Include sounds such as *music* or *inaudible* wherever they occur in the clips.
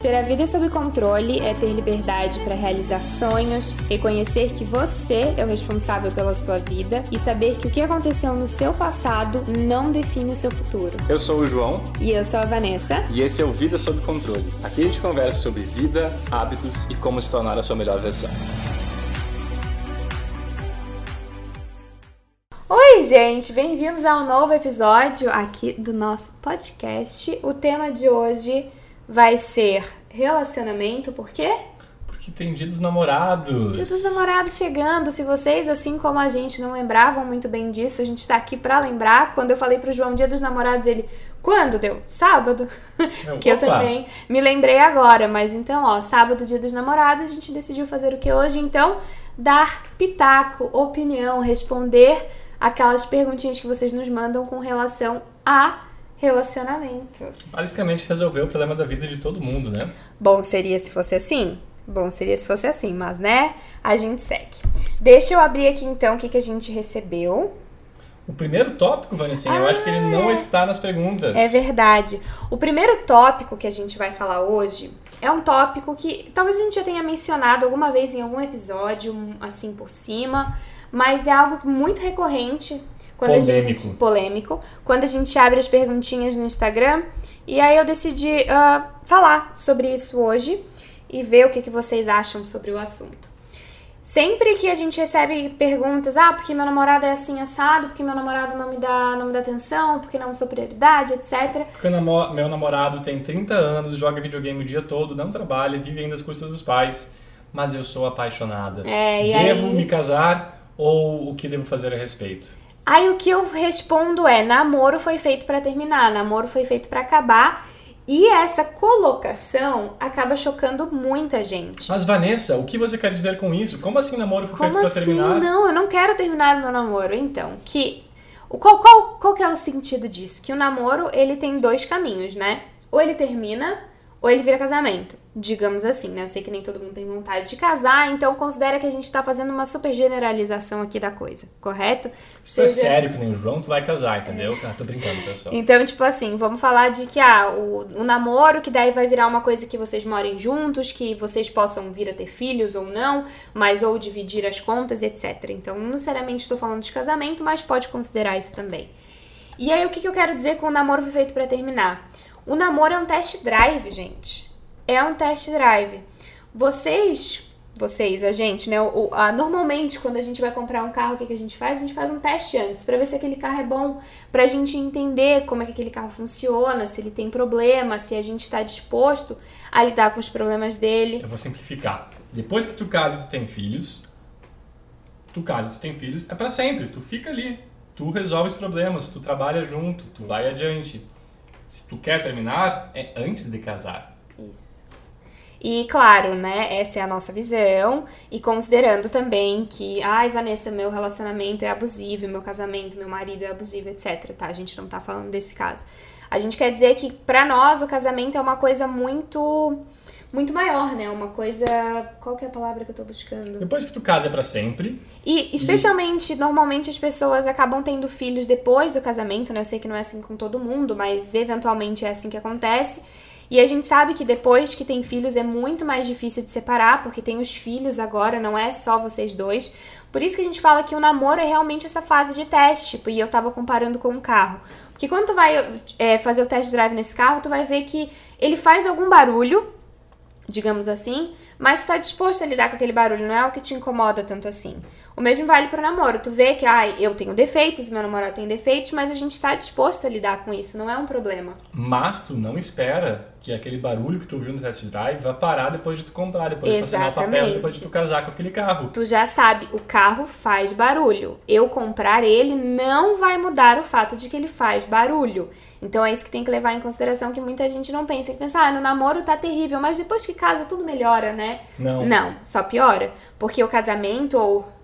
Ter a vida sob controle é ter liberdade para realizar sonhos, reconhecer que você é o responsável pela sua vida e saber que o que aconteceu no seu passado não define o seu futuro. Eu sou o João. E eu sou a Vanessa. E esse é o Vida Sob Controle. Aqui a gente conversa sobre vida, hábitos e como se tornar a sua melhor versão. Oi, gente! Bem-vindos a um novo episódio aqui do nosso podcast. O tema de hoje vai ser relacionamento, por quê? Porque tem dia dos namorados. Dia dos namorados chegando. Se vocês, assim como a gente, não lembravam muito bem disso, a gente tá aqui para lembrar. Quando eu falei pro João dia dos namorados, ele. Quando deu? Sábado. *laughs* que eu também me lembrei agora. Mas então, ó, sábado, dia dos namorados, a gente decidiu fazer o que hoje? Então, dar pitaco, opinião, responder aquelas perguntinhas que vocês nos mandam com relação a relacionamentos. Basicamente resolveu o problema da vida de todo mundo, né? Bom seria se fosse assim? Bom seria se fosse assim, mas né? A gente segue. Deixa eu abrir aqui então o que, que a gente recebeu. O primeiro tópico, Vanessa, ah, eu acho que ele não é. está nas perguntas. É verdade. O primeiro tópico que a gente vai falar hoje é um tópico que talvez a gente já tenha mencionado alguma vez em algum episódio, assim por cima, mas é algo muito recorrente quando polêmico. Gente, polêmico. Quando a gente abre as perguntinhas no Instagram. E aí eu decidi uh, falar sobre isso hoje e ver o que, que vocês acham sobre o assunto. Sempre que a gente recebe perguntas, ah, porque meu namorado é assim assado, porque meu namorado não me dá, não me dá atenção, porque não sou prioridade, etc. Porque meu namorado tem 30 anos, joga videogame o dia todo, não trabalha, vive ainda às custas dos pais, mas eu sou apaixonada. É, devo aí... me casar ou o que devo fazer a respeito? Aí o que eu respondo é: namoro foi feito para terminar, namoro foi feito para acabar. E essa colocação acaba chocando muita gente. Mas Vanessa, o que você quer dizer com isso? Como assim namoro foi Como feito assim? para terminar? Não, eu não quero terminar o meu namoro. Então, que qual, qual, qual que é o sentido disso? Que o namoro ele tem dois caminhos, né? Ou ele termina, ou ele vira casamento digamos assim, né? Eu sei que nem todo mundo tem vontade de casar, então considera que a gente tá fazendo uma super generalização aqui da coisa, correto? Se é sério que nem o João, tu vai casar, entendeu? É. Ah, tô brincando, pessoal. Então, tipo assim, vamos falar de que, ah, o, o namoro, que daí vai virar uma coisa que vocês morem juntos, que vocês possam vir a ter filhos ou não, mas ou dividir as contas, etc. Então, não necessariamente estou falando de casamento, mas pode considerar isso também. E aí, o que, que eu quero dizer com o namoro foi feito para terminar? O namoro é um test drive, gente é um test drive. Vocês, vocês, a gente, né? O, a, normalmente, quando a gente vai comprar um carro, o que, que a gente faz? A gente faz um teste antes, para ver se aquele carro é bom, pra gente entender como é que aquele carro funciona, se ele tem problema, se a gente está disposto a lidar com os problemas dele. Eu vou simplificar. Depois que tu casa e tu tem filhos, tu casa e tu tem filhos, é para sempre. Tu fica ali, tu resolve os problemas, tu trabalha junto, tu vai adiante. Se tu quer terminar, é antes de casar. Isso. E claro, né, essa é a nossa visão, e considerando também que, ai, Vanessa, meu relacionamento é abusivo, meu casamento, meu marido é abusivo, etc, tá? A gente não tá falando desse caso. A gente quer dizer que para nós o casamento é uma coisa muito muito maior, né? Uma coisa, qual que é a palavra que eu tô buscando? Depois que tu casa é para sempre. E especialmente, e... normalmente as pessoas acabam tendo filhos depois do casamento, né? Eu sei que não é assim com todo mundo, mas eventualmente é assim que acontece. E a gente sabe que depois que tem filhos é muito mais difícil de separar, porque tem os filhos agora, não é só vocês dois. Por isso que a gente fala que o namoro é realmente essa fase de teste, e eu tava comparando com um carro. Porque quando tu vai é, fazer o test drive nesse carro, tu vai ver que ele faz algum barulho, digamos assim, mas tu tá disposto a lidar com aquele barulho, não é o que te incomoda tanto assim. O mesmo vale pro namoro. Tu vê que, ah, eu tenho defeitos, meu namorado tem defeitos, mas a gente tá disposto a lidar com isso, não é um problema. Mas tu não espera que aquele barulho que tu ouviu no test drive vá parar depois de tu comprar, depois Exatamente. de assinar o papel, depois de tu casar com aquele carro. Tu já sabe, o carro faz barulho. Eu comprar ele não vai mudar o fato de que ele faz barulho. Então é isso que tem que levar em consideração que muita gente não pensa. Que pensa, ah, no namoro tá terrível, mas depois que casa tudo melhora, né? Não. Não, só piora. Porque o casamento ou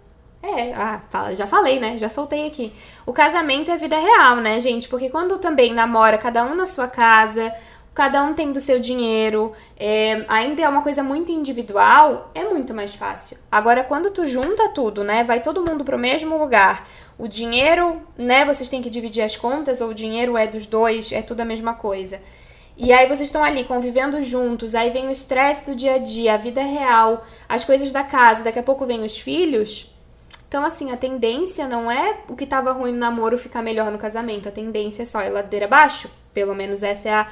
é, ah, já falei, né? Já soltei aqui. O casamento é vida real, né, gente? Porque quando também namora cada um na sua casa, cada um tem do seu dinheiro, é, ainda é uma coisa muito individual, é muito mais fácil. Agora, quando tu junta tudo, né? Vai todo mundo pro mesmo lugar. O dinheiro, né? Vocês têm que dividir as contas, ou o dinheiro é dos dois, é tudo a mesma coisa. E aí vocês estão ali convivendo juntos, aí vem o estresse do dia a dia, a vida real, as coisas da casa, daqui a pouco vem os filhos. Então, assim, a tendência não é o que tava ruim no namoro ficar melhor no casamento. A tendência é só ir ladeira abaixo. Pelo menos essa é a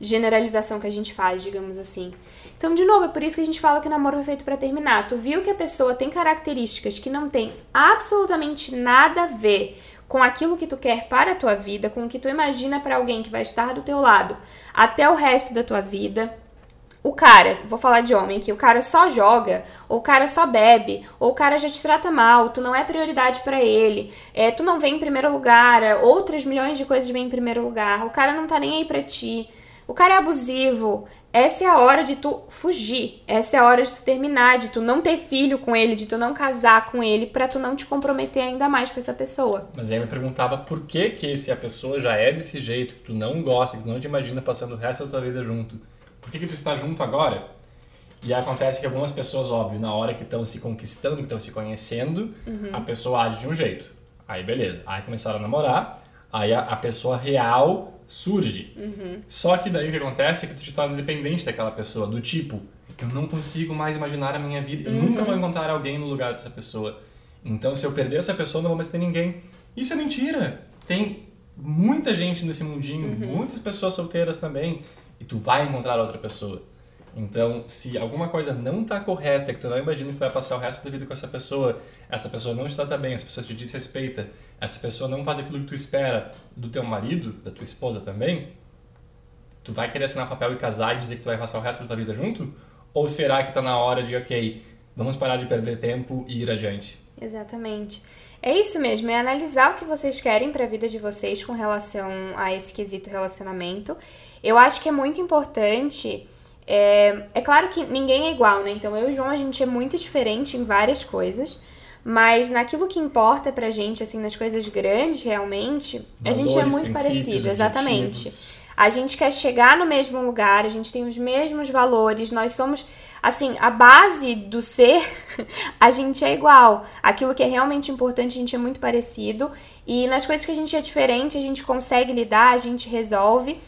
generalização que a gente faz, digamos assim. Então, de novo, é por isso que a gente fala que o namoro foi feito para terminar. Tu viu que a pessoa tem características que não tem absolutamente nada a ver com aquilo que tu quer para a tua vida, com o que tu imagina para alguém que vai estar do teu lado até o resto da tua vida. O cara, vou falar de homem aqui, o cara só joga, ou o cara só bebe, ou o cara já te trata mal, tu não é prioridade para ele, é, tu não vem em primeiro lugar, outras milhões de coisas vêm em primeiro lugar, o cara não tá nem aí pra ti, o cara é abusivo, essa é a hora de tu fugir. Essa é a hora de tu terminar, de tu não ter filho com ele, de tu não casar com ele, para tu não te comprometer ainda mais com essa pessoa. Mas aí me perguntava por que que se a pessoa já é desse jeito, que tu não gosta, que tu não te imagina passando o resto da tua vida junto, por que que tu está junto agora? E acontece que algumas pessoas, óbvio, na hora que estão se conquistando, que estão se conhecendo, uhum. a pessoa age de um jeito. Aí beleza, aí começaram a namorar, aí a, a pessoa real surge. Uhum. Só que daí o que acontece é que tu te torna dependente daquela pessoa, do tipo, eu não consigo mais imaginar a minha vida, eu uhum. nunca vou encontrar alguém no lugar dessa pessoa. Então, se eu perder essa pessoa, não vou mais ter ninguém. Isso é mentira. Tem muita gente nesse mundinho, uhum. muitas pessoas solteiras também, e tu vai encontrar outra pessoa. Então, se alguma coisa não está correta, que tu não imagina que tu vai passar o resto da vida com essa pessoa, essa pessoa não está bem, essa pessoa te desrespeita, essa pessoa não faz aquilo que tu espera do teu marido, da tua esposa também, tu vai querer assinar papel e casar e dizer que tu vai passar o resto da tua vida junto? Ou será que está na hora de, ok, vamos parar de perder tempo e ir adiante? Exatamente. É isso mesmo, é analisar o que vocês querem para a vida de vocês com relação a esse quesito relacionamento. Eu acho que é muito importante é, é claro que ninguém é igual, né? Então eu e o João a gente é muito diferente em várias coisas. Mas naquilo que importa pra gente, assim, nas coisas grandes, realmente, Valores, a gente é muito parecido, exatamente. A gente quer chegar no mesmo lugar, a gente tem os mesmos valores, nós somos, assim, a base do ser, *laughs* a gente é igual. Aquilo que é realmente importante, a gente é muito parecido. E nas coisas que a gente é diferente, a gente consegue lidar, a gente resolve.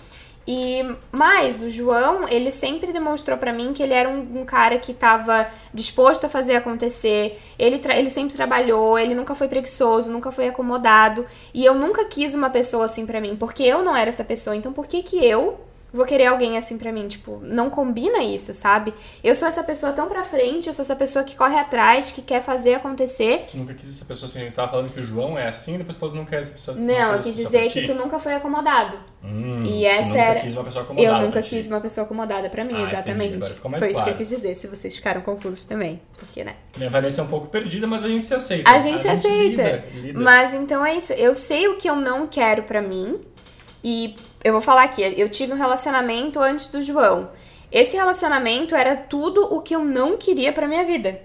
E mais, o João, ele sempre demonstrou para mim que ele era um, um cara que estava disposto a fazer acontecer. Ele, ele sempre trabalhou, ele nunca foi preguiçoso, nunca foi acomodado. E eu nunca quis uma pessoa assim para mim, porque eu não era essa pessoa. Então, por que que eu vou querer alguém assim pra mim. Tipo, não combina isso, sabe? Eu sou essa pessoa tão pra frente, eu sou essa pessoa que corre atrás, que quer fazer acontecer. Tu nunca quis essa pessoa assim, a gente tava falando que o João é assim, depois tu não quer essa pessoa. Não, não eu quis dizer que tu nunca foi acomodado. Hum, e essa tu nunca era. Quis uma pessoa acomodada eu nunca quis uma pessoa acomodada pra mim, ah, exatamente. Agora ficou mais foi claro. isso que eu quis dizer, se vocês ficaram confusos também. Porque, né? Minha Vanessa é um pouco perdida, mas a gente se aceita. A gente a se gente aceita. Lida, lida. Mas então é isso. Eu sei o que eu não quero pra mim. E eu vou falar aqui, eu tive um relacionamento antes do João. Esse relacionamento era tudo o que eu não queria para minha vida.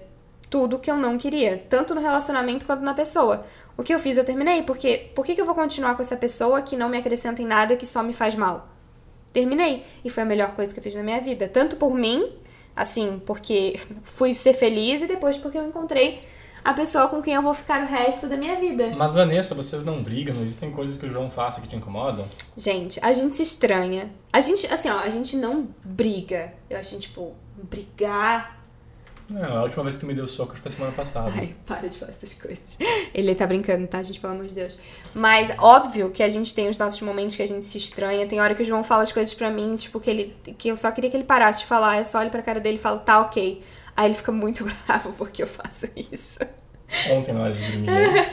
Tudo o que eu não queria, tanto no relacionamento quanto na pessoa. O que eu fiz, eu terminei, porque por que, eu vou continuar com essa pessoa que não me acrescenta em nada, que só me faz mal? Terminei. E foi a melhor coisa que eu fiz na minha vida. Tanto por mim, assim, porque *laughs* fui ser feliz, e depois porque eu encontrei a pessoa com quem eu vou ficar o resto da minha vida. Mas, Vanessa, vocês não brigam? Não existem coisas que o João faça que te incomodam? Gente, a gente se estranha. A gente, assim, ó, a gente não briga. Eu acho, tipo, brigar. Não, a última vez que tu me deu soco foi semana passada. Ai, para de falar essas coisas. Ele tá brincando, tá, gente? Pelo amor de Deus. Mas, óbvio que a gente tem os nossos momentos que a gente se estranha. Tem hora que o João fala as coisas pra mim, tipo, que ele. que eu só queria que ele parasse de falar. Eu só olho pra cara dele e falo, tá ok. Aí ele fica muito *laughs* bravo porque eu faço isso. Ontem na hora de dormir. Né?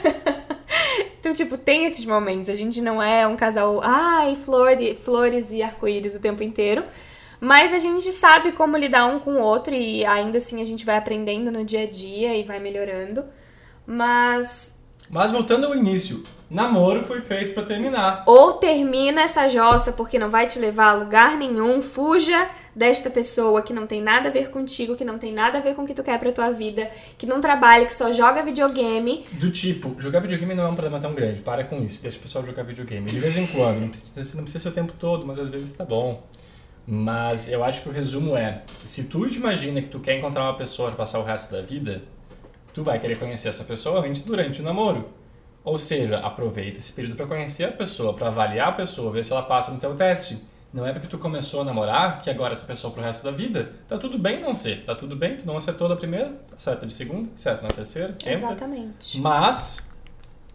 *laughs* então, tipo, tem esses momentos. A gente não é um casal, ai, flor de, flores e arco-íris o tempo inteiro. Mas a gente sabe como lidar um com o outro e ainda assim a gente vai aprendendo no dia a dia e vai melhorando. Mas. Mas voltando ao início, Namoro foi feito para terminar. Ou termina essa jossa porque não vai te levar a lugar nenhum, fuja desta pessoa que não tem nada a ver contigo, que não tem nada a ver com o que tu quer pra tua vida, que não trabalha, que só joga videogame. Do tipo, jogar videogame não é um problema tão grande, para com isso, deixa o pessoal jogar videogame. De vez em quando, não precisa, não precisa ser o tempo todo, mas às vezes tá bom. Mas eu acho que o resumo é, se tu imagina que tu quer encontrar uma pessoa para passar o resto da vida, tu vai querer conhecer essa pessoa antes durante o namoro. Ou seja, aproveita esse período para conhecer a pessoa, para avaliar a pessoa, ver se ela passa no teu teste. Não é porque tu começou a namorar que agora essa pessoa pro resto da vida. Tá tudo bem não ser. Tá tudo bem, tu não acertou da primeira, tá certa de segunda, certo na terceira, quinta. Exatamente. Mas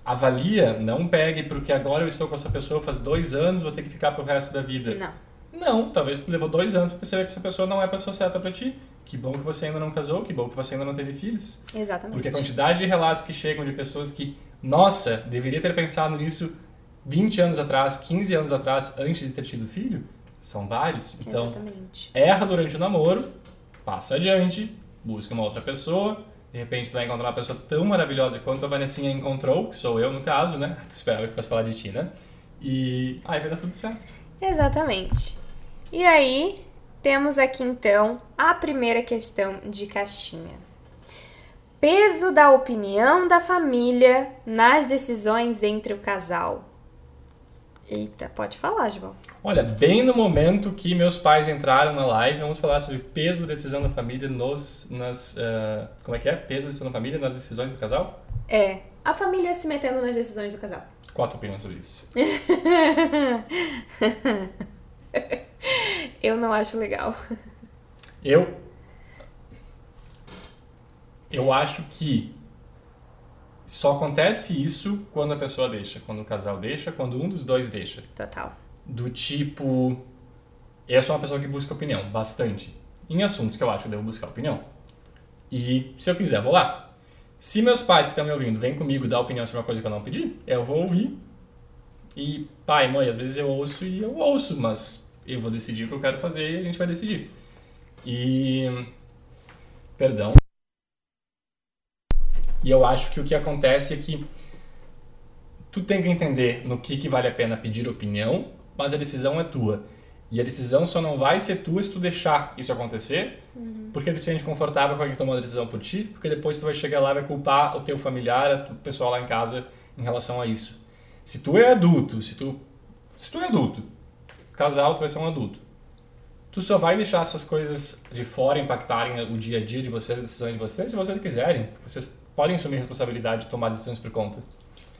avalia, não pegue porque agora eu estou com essa pessoa faz dois anos, vou ter que ficar pro resto da vida. Não. Não, talvez tu levou dois anos pra perceber que essa pessoa não é a pessoa certa pra ti. Que bom que você ainda não casou, que bom que você ainda não teve filhos. Exatamente. Porque a quantidade de relatos que chegam de pessoas que, nossa, deveria ter pensado nisso 20 anos atrás, 15 anos atrás, antes de ter tido filho, são vários. Então, Exatamente. erra durante o namoro, passa adiante, busca uma outra pessoa. De repente tu vai encontrar uma pessoa tão maravilhosa quanto a Vanessinha encontrou, que sou eu no caso, né? *laughs* Espero que fosse falar de ti, né? E aí vai dar tudo certo. Exatamente. E aí, temos aqui então a primeira questão de caixinha. Peso da opinião da família nas decisões entre o casal. Eita, pode falar, João. Olha, bem no momento que meus pais entraram na live, vamos falar sobre peso da decisão da família nos, nas... Uh, como é que é? Peso da decisão da família nas decisões do casal? É, a família se metendo nas decisões do casal. Qual a tua opinião sobre isso? *laughs* Eu não acho legal. Eu. Eu acho que só acontece isso quando a pessoa deixa, quando o casal deixa, quando um dos dois deixa. Total. Do tipo. Eu sou uma pessoa que busca opinião, bastante. Em assuntos que eu acho que eu devo buscar opinião. E se eu quiser, vou lá. Se meus pais que estão me ouvindo vêm comigo dar opinião sobre uma coisa que eu não pedi, eu vou ouvir. E pai, mãe, às vezes eu ouço e eu ouço, mas eu vou decidir o que eu quero fazer e a gente vai decidir. E. Perdão. E eu acho que o que acontece é que tu tem que entender no que, que vale a pena pedir opinião, mas a decisão é tua. E a decisão só não vai ser tua se tu deixar isso acontecer, uhum. porque tu te sente confortável com alguém que tomou a decisão por ti, porque depois tu vai chegar lá e vai culpar o teu familiar, o pessoal lá em casa em relação a isso. Se tu é adulto, se tu, se tu é adulto, casal, tu vai ser um adulto. Tu só vai deixar essas coisas de fora impactarem o dia a dia de vocês, a decisões de vocês, se vocês quiserem. Vocês podem assumir a responsabilidade de tomar decisões por conta.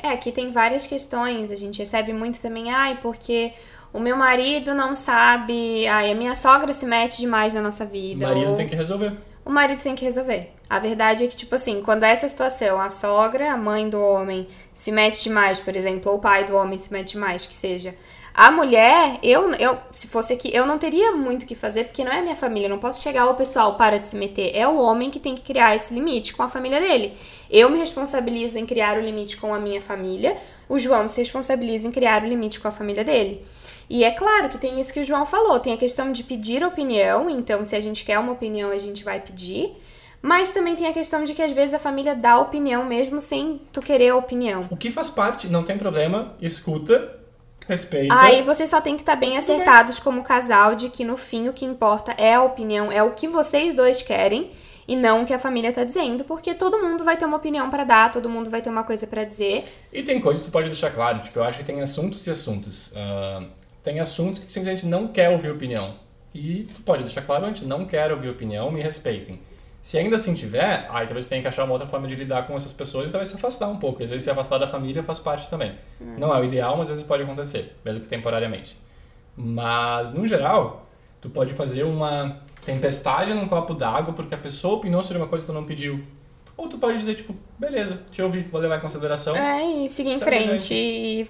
É, aqui tem várias questões. A gente recebe muito também, ai, porque o meu marido não sabe, ai, a minha sogra se mete demais na nossa vida. O marido ou... tem que resolver. O marido tem que resolver. A verdade é que, tipo assim, quando essa situação, a sogra, a mãe do homem, se mete demais, por exemplo, ou o pai do homem se mete demais, que seja. A mulher, eu, eu, se fosse aqui, eu não teria muito o que fazer, porque não é minha família. Eu não posso chegar ao pessoal para de se meter. É o homem que tem que criar esse limite com a família dele. Eu me responsabilizo em criar o limite com a minha família. O João se responsabiliza em criar o limite com a família dele. E é claro que tem isso que o João falou, tem a questão de pedir opinião, então se a gente quer uma opinião, a gente vai pedir. Mas também tem a questão de que às vezes a família dá opinião mesmo sem tu querer a opinião. O que faz parte, não tem problema, escuta, respeita. Aí vocês só tem que estar tá bem acertados como casal de que no fim o que importa é a opinião, é o que vocês dois querem e não o que a família tá dizendo, porque todo mundo vai ter uma opinião para dar, todo mundo vai ter uma coisa para dizer. E tem coisas que tu pode deixar claro, tipo, eu acho que tem assuntos e assuntos. Uh, tem assuntos que tu simplesmente não quer ouvir opinião. E tu pode deixar claro antes, não quero ouvir opinião, me respeitem. Se ainda assim tiver, aí talvez você tenha que achar uma outra forma de lidar com essas pessoas e talvez se afastar um pouco. Às vezes se afastar da família faz parte também. Hum. Não é o ideal, mas às vezes pode acontecer, mesmo que temporariamente. Mas, no geral, tu pode fazer uma tempestade num copo d'água porque a pessoa opinou sobre uma coisa que tu não pediu. Ou tu pode dizer, tipo, beleza, te ouvi, vou levar em consideração. É, e seguir em frente. E... e...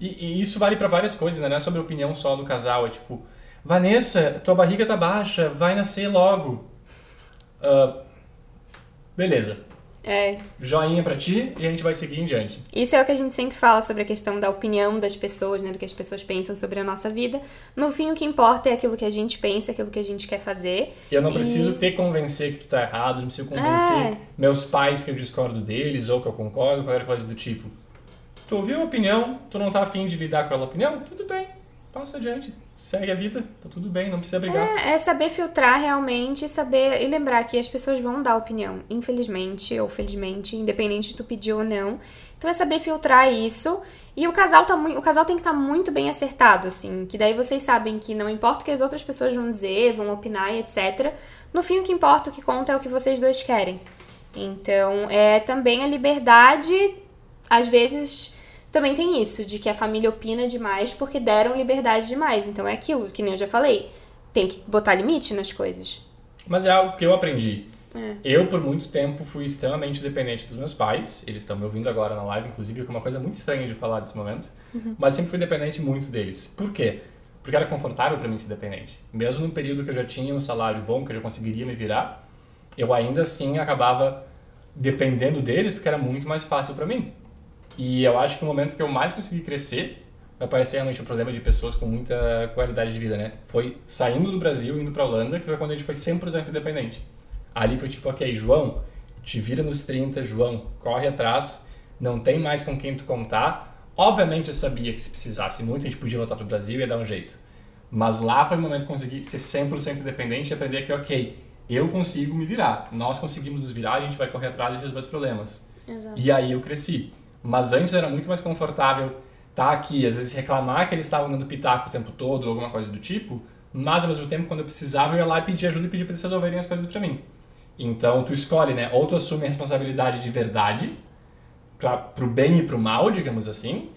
E, isso vale para várias coisas, né? Não é sobre a opinião só do casal. É tipo, Vanessa, tua barriga tá baixa, vai nascer logo. Uh, beleza. É. Joinha pra ti e a gente vai seguir em diante. Isso é o que a gente sempre fala sobre a questão da opinião das pessoas, né? Do que as pessoas pensam sobre a nossa vida. No fim, o que importa é aquilo que a gente pensa, aquilo que a gente quer fazer. E eu não e... preciso te convencer que tu tá errado, não preciso convencer é. meus pais que eu discordo deles ou que eu concordo, qualquer coisa do tipo. Tu ouviu a opinião, tu não tá afim de lidar com aquela opinião? Tudo bem, passa adiante segue a vida, tá tudo bem, não precisa brigar. É, é, saber filtrar realmente, saber e lembrar que as pessoas vão dar opinião, infelizmente ou felizmente, independente de tu pedir ou não. Então é saber filtrar isso. E o casal tá o casal tem que estar tá muito bem acertado, assim, que daí vocês sabem que não importa o que as outras pessoas vão dizer, vão opinar e etc. No fim o que importa, o que conta é o que vocês dois querem. Então, é também a liberdade às vezes também tem isso, de que a família opina demais porque deram liberdade demais. Então é aquilo, que nem eu já falei. Tem que botar limite nas coisas. Mas é algo que eu aprendi. É. Eu, por muito tempo, fui extremamente dependente dos meus pais. Eles estão me ouvindo agora na live, inclusive, que é uma coisa muito estranha de falar nesse momento. Uhum. *laughs* Mas sempre fui dependente muito deles. Por quê? Porque era confortável para mim ser dependente. Mesmo no período que eu já tinha um salário bom, que eu já conseguiria me virar, eu ainda assim acabava dependendo deles porque era muito mais fácil para mim. E eu acho que o momento que eu mais consegui crescer vai parecer realmente um problema de pessoas com muita qualidade de vida, né? Foi saindo do Brasil, indo para Holanda, que foi quando a gente foi 100% independente. Ali foi tipo, ok, João, te vira nos 30, João, corre atrás, não tem mais com quem tu contar. Obviamente eu sabia que se precisasse muito, a gente podia voltar pro Brasil e ia dar um jeito. Mas lá foi o momento que consegui ser 100% independente e aprender que, ok, eu consigo me virar, nós conseguimos nos virar, a gente vai correr atrás e resolver os problemas. Exato. E aí eu cresci. Mas antes era muito mais confortável estar tá aqui, às vezes reclamar que eles estavam dando pitaco o tempo todo, ou alguma coisa do tipo, mas ao mesmo tempo, quando eu precisava, eu ia lá e pedir ajuda e pedir para eles resolverem as coisas para mim. Então, tu escolhe, né? Ou tu assume a responsabilidade de verdade, pra, pro bem e pro mal, digamos assim,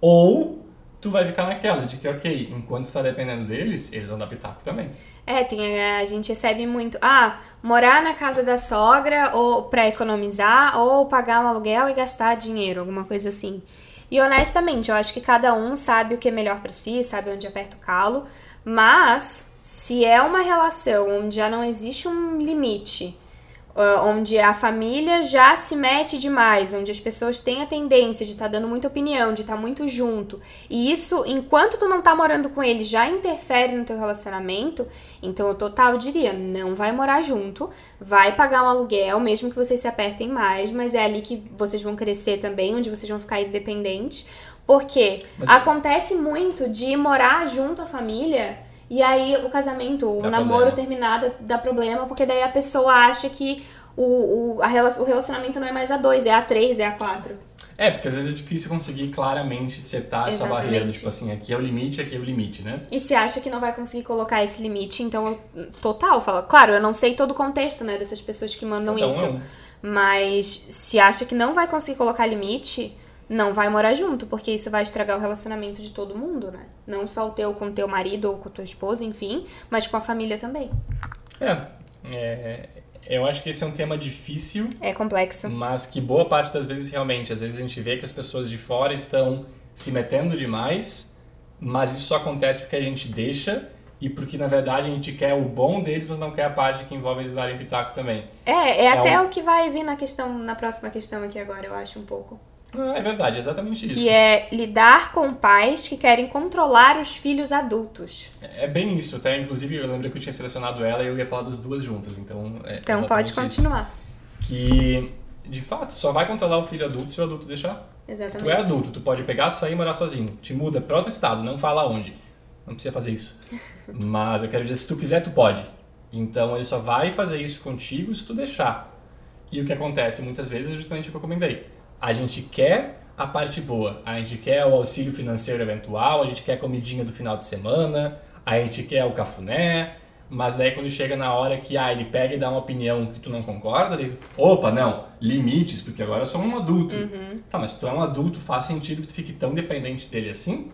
ou tu vai ficar naquela de que, ok, enquanto tu tá dependendo deles, eles vão dar pitaco também. É, tem, a gente recebe muito, ah, morar na casa da sogra ou para economizar ou pagar um aluguel e gastar dinheiro, alguma coisa assim. E honestamente, eu acho que cada um sabe o que é melhor para si, sabe onde aperta o calo, mas se é uma relação onde já não existe um limite, onde a família já se mete demais, onde as pessoas têm a tendência de estar tá dando muita opinião, de estar tá muito junto, e isso, enquanto tu não tá morando com ele, já interfere no teu relacionamento, então eu total diria, não vai morar junto, vai pagar um aluguel, mesmo que vocês se apertem mais, mas é ali que vocês vão crescer também, onde vocês vão ficar independentes, porque mas... acontece muito de morar junto à família e aí o casamento, o dá namoro problema. terminado dá problema, porque daí a pessoa acha que o, o, a, o relacionamento não é mais a dois, é a três, é a quatro. É, porque às vezes é difícil conseguir claramente setar Exatamente. essa barreira, tipo assim, aqui é o limite, aqui é o limite, né? E se acha que não vai conseguir colocar esse limite, então, total, fala. Claro, eu não sei todo o contexto, né, dessas pessoas que mandam então, isso. É mas se acha que não vai conseguir colocar limite, não vai morar junto, porque isso vai estragar o relacionamento de todo mundo, né? Não só o teu com o teu marido ou com a tua esposa, enfim, mas com a família também. É, é, eu acho que esse é um tema difícil. É complexo. Mas que boa parte das vezes realmente, às vezes a gente vê que as pessoas de fora estão se metendo demais, mas isso só acontece porque a gente deixa e porque na verdade a gente quer o bom deles, mas não quer a parte que envolve eles darem pitaco também. É, é, é até um... o que vai vir na questão, na próxima questão aqui agora, eu acho um pouco. Ah, é verdade, é exatamente isso. Que é lidar com pais que querem controlar os filhos adultos. É, é bem isso, até inclusive eu lembro que eu tinha selecionado ela e eu ia falar das duas juntas, então é Então pode continuar. Isso. Que de fato só vai controlar o filho adulto se o adulto deixar. Exatamente. Tu é adulto, tu pode pegar, sair e morar sozinho. Te muda para outro estado, não fala onde. Não precisa fazer isso. *laughs* Mas eu quero dizer, se tu quiser, tu pode. Então ele só vai fazer isso contigo se tu deixar. E o que acontece muitas vezes é justamente o que eu comentei a gente quer a parte boa, a gente quer o auxílio financeiro eventual, a gente quer a comidinha do final de semana, a gente quer o cafuné, mas daí quando chega na hora que ah, ele pega e dá uma opinião que tu não concorda, ele, opa, não, limites, porque agora eu sou um adulto. Uhum. Tá, mas se tu é um adulto, faz sentido que tu fique tão dependente dele assim?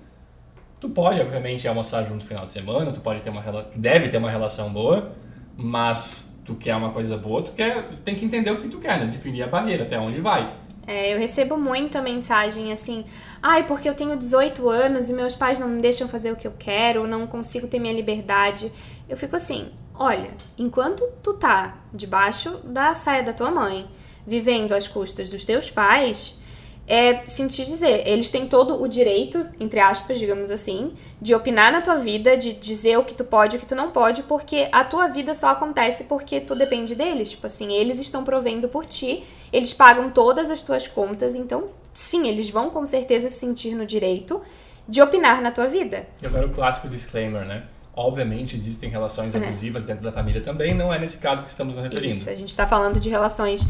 Tu pode, obviamente, almoçar junto no final de semana, tu pode ter uma deve ter uma relação boa, mas tu quer uma coisa boa, tu quer, tu tem que entender o que tu quer, né? Definir a barreira, até onde vai. É, eu recebo muita mensagem assim, ai, porque eu tenho 18 anos e meus pais não me deixam fazer o que eu quero, não consigo ter minha liberdade. Eu fico assim, olha, enquanto tu tá debaixo da saia da tua mãe, vivendo às custas dos teus pais, é sentir dizer, eles têm todo o direito, entre aspas, digamos assim, de opinar na tua vida, de dizer o que tu pode e o que tu não pode, porque a tua vida só acontece porque tu depende deles. Tipo assim, eles estão provendo por ti, eles pagam todas as tuas contas, então sim, eles vão com certeza se sentir no direito de opinar na tua vida. E agora o clássico disclaimer, né? Obviamente existem relações uhum. abusivas dentro da família também, não é nesse caso que estamos nos referindo. Isso, a gente está falando de relações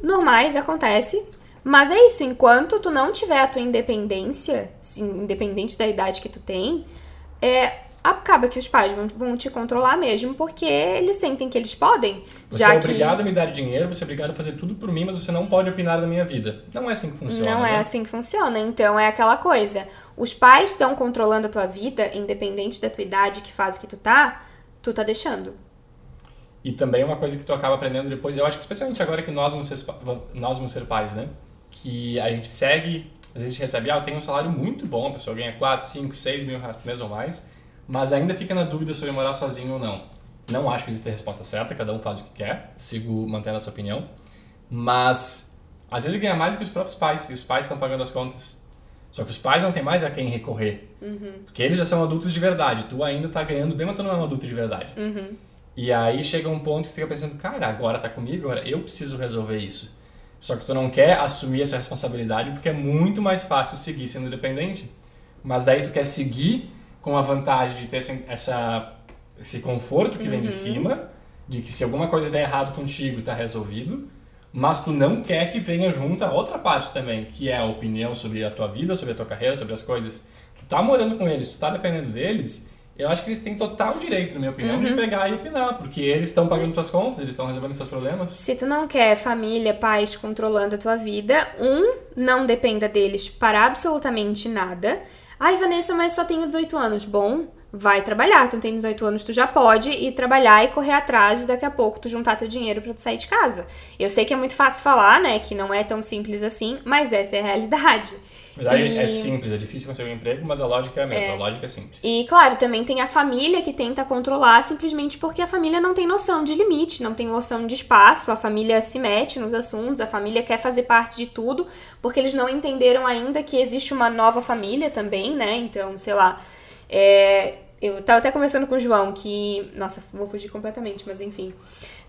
normais, acontece, mas é isso, enquanto tu não tiver a tua independência, assim, independente da idade que tu tem, é, acaba que os pais vão, vão te controlar mesmo, porque eles sentem que eles podem. Você já é obrigado que... a me dar dinheiro, você é obrigado a fazer tudo por mim, mas você não pode opinar na minha vida. Não é assim que funciona. Não é né? assim que funciona. Então é aquela coisa. Os pais estão controlando a tua vida, independente da tua idade, que fase que tu tá, tu tá deixando. E também uma coisa que tu acaba aprendendo depois, eu acho que especialmente agora que nós vamos ser, nós vamos ser pais, né? Que a gente segue, às vezes a gente recebe, ah, tenho um salário muito bom, a pessoa ganha 4, 5, 6 mil reais por mês ou mais, mas ainda fica na dúvida sobre morar sozinho ou não. Não acho que existe a resposta certa, cada um faz o que quer, sigo mantendo a sua opinião, mas às vezes ganha mais que os próprios pais, e os pais estão pagando as contas. Só que os pais não têm mais a quem recorrer. Uhum. Porque eles já são adultos de verdade. Tu ainda tá ganhando bem, mas tu não é um adulto de verdade. Uhum. E aí chega um ponto que tu fica pensando, cara, agora tá comigo, agora eu preciso resolver isso. Só que tu não quer assumir essa responsabilidade porque é muito mais fácil seguir sendo independente. Mas daí tu quer seguir com a vantagem de ter essa, esse conforto que vem de cima, de que se alguma coisa der errado contigo, tá resolvido. Mas tu não quer que venha junto a outra parte também, que é a opinião sobre a tua vida, sobre a tua carreira, sobre as coisas. Tu tá morando com eles, tu tá dependendo deles, eu acho que eles têm total direito, na minha opinião, de pegar e opinar, porque eles estão pagando tuas contas, eles estão resolvendo seus problemas. Se tu não quer família, pais controlando a tua vida, um, não dependa deles para absolutamente nada. Ai, Vanessa, mas só tenho 18 anos. Bom, vai trabalhar. Tu tem 18 anos, tu já pode ir trabalhar e correr atrás e daqui a pouco tu juntar teu dinheiro para tu sair de casa. Eu sei que é muito fácil falar, né, que não é tão simples assim, mas essa é a realidade. Na verdade, E- é simples, é difícil conseguir um emprego, mas a lógica é a mesma, a lógica é simples. E, claro, também tem a família que tenta controlar simplesmente porque a família não tem noção de limite, não tem noção de espaço, a família se mete nos assuntos, a família quer fazer parte de tudo, porque eles não entenderam ainda que existe uma nova família também, né? Então, sei lá. é, eu tava até conversando com o João que. Nossa, vou fugir completamente, mas enfim.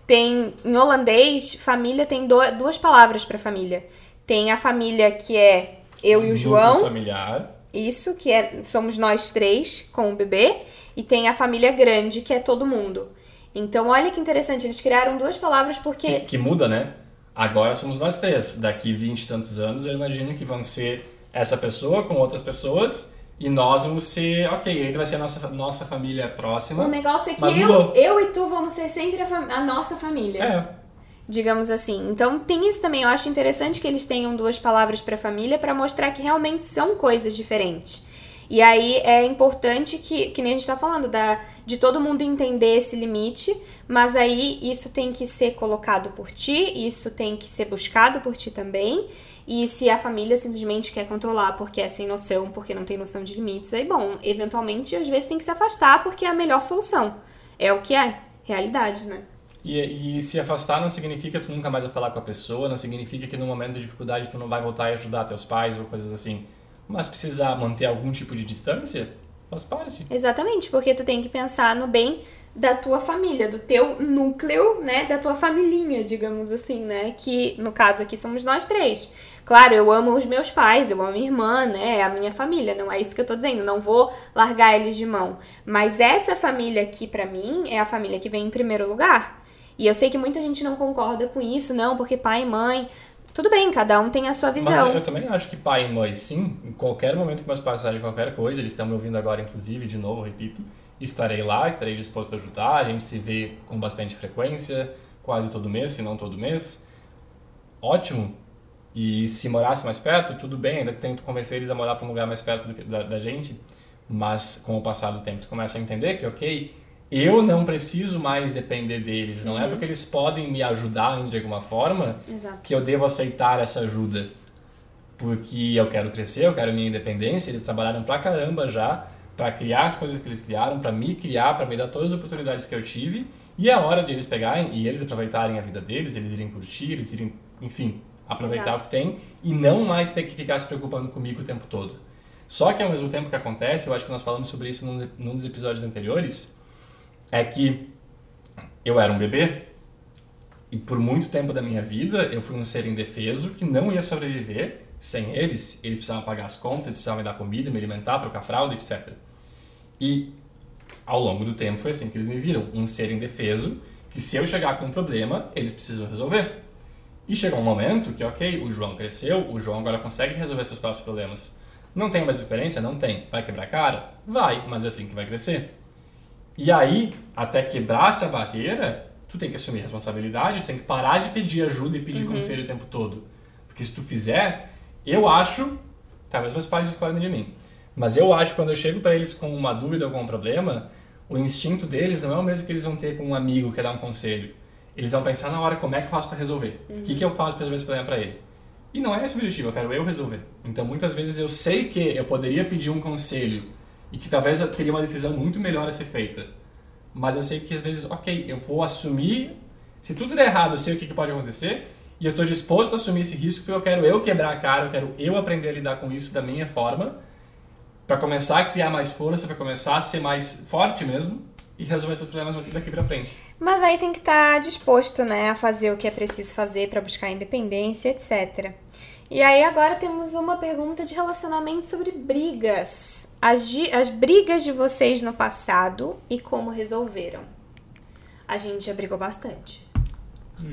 Tem. Em holandês, família tem do- duas palavras pra família. Tem a família que é eu e o João. familiar. Isso, que é somos nós três com o bebê, e tem a família grande, que é todo mundo. Então, olha que interessante, eles criaram duas palavras Que, porque que muda, né? Agora somos nós três. Daqui 20 e tantos anos, eu imagino que vão ser essa pessoa com outras pessoas e nós vamos ser, ok, ele vai ser a nossa, nossa família próxima. o negócio é que eu, eu e tu vamos ser sempre a, a nossa família, É, digamos assim. Então, tem isso também. Eu acho interessante que eles tenham duas palavras para família para mostrar que realmente são coisas diferentes. E aí é importante que, que nem a gente tá falando, da, de todo mundo entender esse limite, mas aí isso tem que ser colocado por ti, isso tem que ser buscado por ti também. E se a família simplesmente quer controlar porque é sem noção, porque não tem noção de limites, aí bom, eventualmente às vezes tem que se afastar porque é a melhor solução. É o que é, realidade, né? E, e se afastar não significa tu nunca mais vai falar com a pessoa, não significa que no momento de dificuldade tu não vai voltar e ajudar teus pais ou coisas assim. Mas precisar manter algum tipo de distância, faz parte. Exatamente, porque tu tem que pensar no bem da tua família, do teu núcleo, né, da tua familhinha, digamos assim, né, que no caso aqui somos nós três. Claro, eu amo os meus pais, eu amo minha irmã, né, é a minha família, não é isso que eu tô dizendo, não vou largar eles de mão. Mas essa família aqui pra mim é a família que vem em primeiro lugar. E eu sei que muita gente não concorda com isso, não, porque pai e mãe, tudo bem, cada um tem a sua Mas visão. eu também acho que pai e mãe, sim, em qualquer momento que meus pais precisarem de qualquer coisa, eles estão me ouvindo agora, inclusive, de novo, repito, estarei lá, estarei disposto a ajudar, a gente se vê com bastante frequência, quase todo mês, se não todo mês. Ótimo. E se morasse mais perto, tudo bem, ainda tento convencer eles a morar para um lugar mais perto do que- da, da gente, mas com o passar do tempo tu começa a entender que, ok, eu não preciso mais depender deles, não é porque eles podem me ajudar de alguma forma Exato. que eu devo aceitar essa ajuda. Porque eu quero crescer, eu quero minha independência, eles trabalharam pra caramba já pra criar as coisas que eles criaram, pra me criar, pra me dar todas as oportunidades que eu tive, e é hora de eles pegarem e eles aproveitarem a vida deles, eles irem curtir, eles irem, enfim, aproveitar Exato. o que tem e não mais ter que ficar se preocupando comigo o tempo todo. Só que ao mesmo tempo que acontece, eu acho que nós falamos sobre isso num, num dos episódios anteriores, é que eu era um bebê, e por muito tempo da minha vida, eu fui um ser indefeso que não ia sobreviver sem eles. Eles precisavam pagar as contas, eles precisavam me dar comida, me alimentar, trocar fralda, etc. E ao longo do tempo foi assim que eles me viram, um ser indefeso que se eu chegar com um problema, eles precisam resolver. E chegou um momento que, ok, o João cresceu, o João agora consegue resolver seus próprios problemas. Não tem mais experiência? Não tem. Vai quebrar a cara? Vai, mas é assim que vai crescer. E aí, até quebrar essa barreira, tu tem que assumir responsabilidade, tu tem que parar de pedir ajuda e pedir uhum. conselho o tempo todo. Porque se tu fizer, eu acho, talvez meus pais discordem de mim, mas eu acho que quando eu chego para eles com uma dúvida ou com um problema, o instinto deles não é o mesmo que eles vão ter com um amigo que dar um conselho. Eles vão pensar na hora como é que eu faço para resolver. O uhum. que, que eu faço para resolver esse problema para ele. E não é esse o objetivo, eu quero eu resolver. Então muitas vezes eu sei que eu poderia pedir um conselho e que talvez teria uma decisão muito melhor a ser feita. Mas eu sei que às vezes, ok, eu vou assumir. Se tudo der errado, eu sei o que, que pode acontecer. E eu estou disposto a assumir esse risco porque eu quero eu quebrar a cara, eu quero eu aprender a lidar com isso da minha forma. Para começar a criar mais força, para começar a ser mais forte mesmo e resolver esses problemas daqui para frente. Mas aí tem que estar tá disposto, né, a fazer o que é preciso fazer para buscar independência, etc. E aí agora temos uma pergunta de relacionamento sobre brigas. As, as brigas de vocês no passado e como resolveram. A gente já brigou bastante.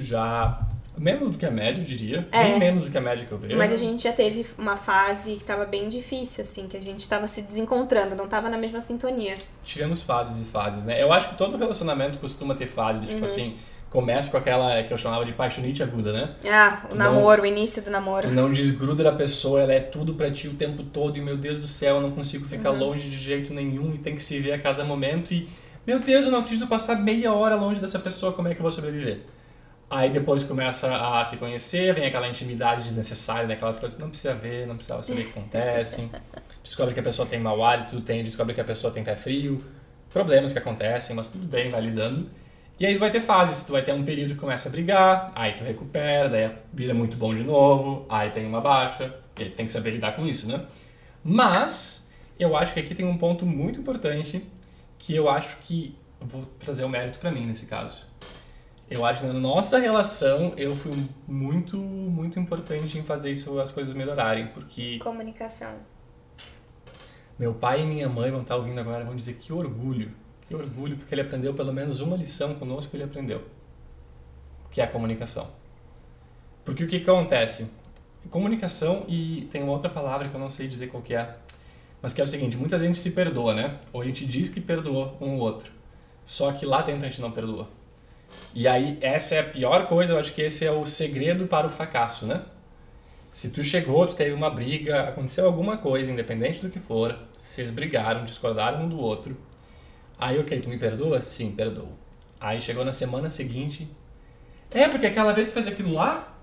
Já Menos do que a média, eu diria. É. Bem menos do que a média que eu vejo. Mas a gente já teve uma fase que tava bem difícil, assim, que a gente tava se desencontrando, não tava na mesma sintonia. Tivemos fases e fases, né? Eu acho que todo relacionamento costuma ter fases, tipo uhum. assim, começa com aquela que eu chamava de paixonite aguda, né? Ah, o tu namoro, não, o início do namoro. Tu não desgruda da pessoa, ela é tudo pra ti o tempo todo, e meu Deus do céu, eu não consigo ficar uhum. longe de jeito nenhum, e tem que se ver a cada momento, e meu Deus, eu não acredito passar meia hora longe dessa pessoa, como é que eu vou sobreviver? Aí depois começa a se conhecer, vem aquela intimidade desnecessária, né? aquelas coisas que não precisa ver, não precisa saber o que acontece. *laughs* descobre que a pessoa tem mau hálito, tem, descobre que a pessoa tem pé frio, problemas que acontecem, mas tudo bem, vai lidando. E aí tu vai ter fases, tu vai ter um período que começa a brigar, aí tu recupera, daí vira muito bom de novo, aí tem uma baixa, ele tem que saber lidar com isso, né? Mas eu acho que aqui tem um ponto muito importante que eu acho que vou trazer o mérito para mim nesse caso eu acho que na nossa relação eu fui muito, muito importante em fazer isso, as coisas melhorarem, porque... Comunicação. Meu pai e minha mãe vão estar ouvindo agora, vão dizer que orgulho, orgulho, porque ele aprendeu pelo menos uma lição conosco, ele aprendeu, que é a comunicação. Porque o que, que acontece? Comunicação e tem uma outra palavra que eu não sei dizer qual que é, mas que é o seguinte, muita gente se perdoa, né? Ou a gente diz que perdoou um ou outro, só que lá dentro a gente não perdoa. E aí, essa é a pior coisa, eu acho que esse é o segredo para o fracasso, né? Se tu chegou, tu teve uma briga, aconteceu alguma coisa, independente do que for, vocês brigaram, discordaram um do outro. Aí, ok, tu me perdoa? Sim, perdoo. Aí chegou na semana seguinte, é porque aquela vez tu fez aquilo lá?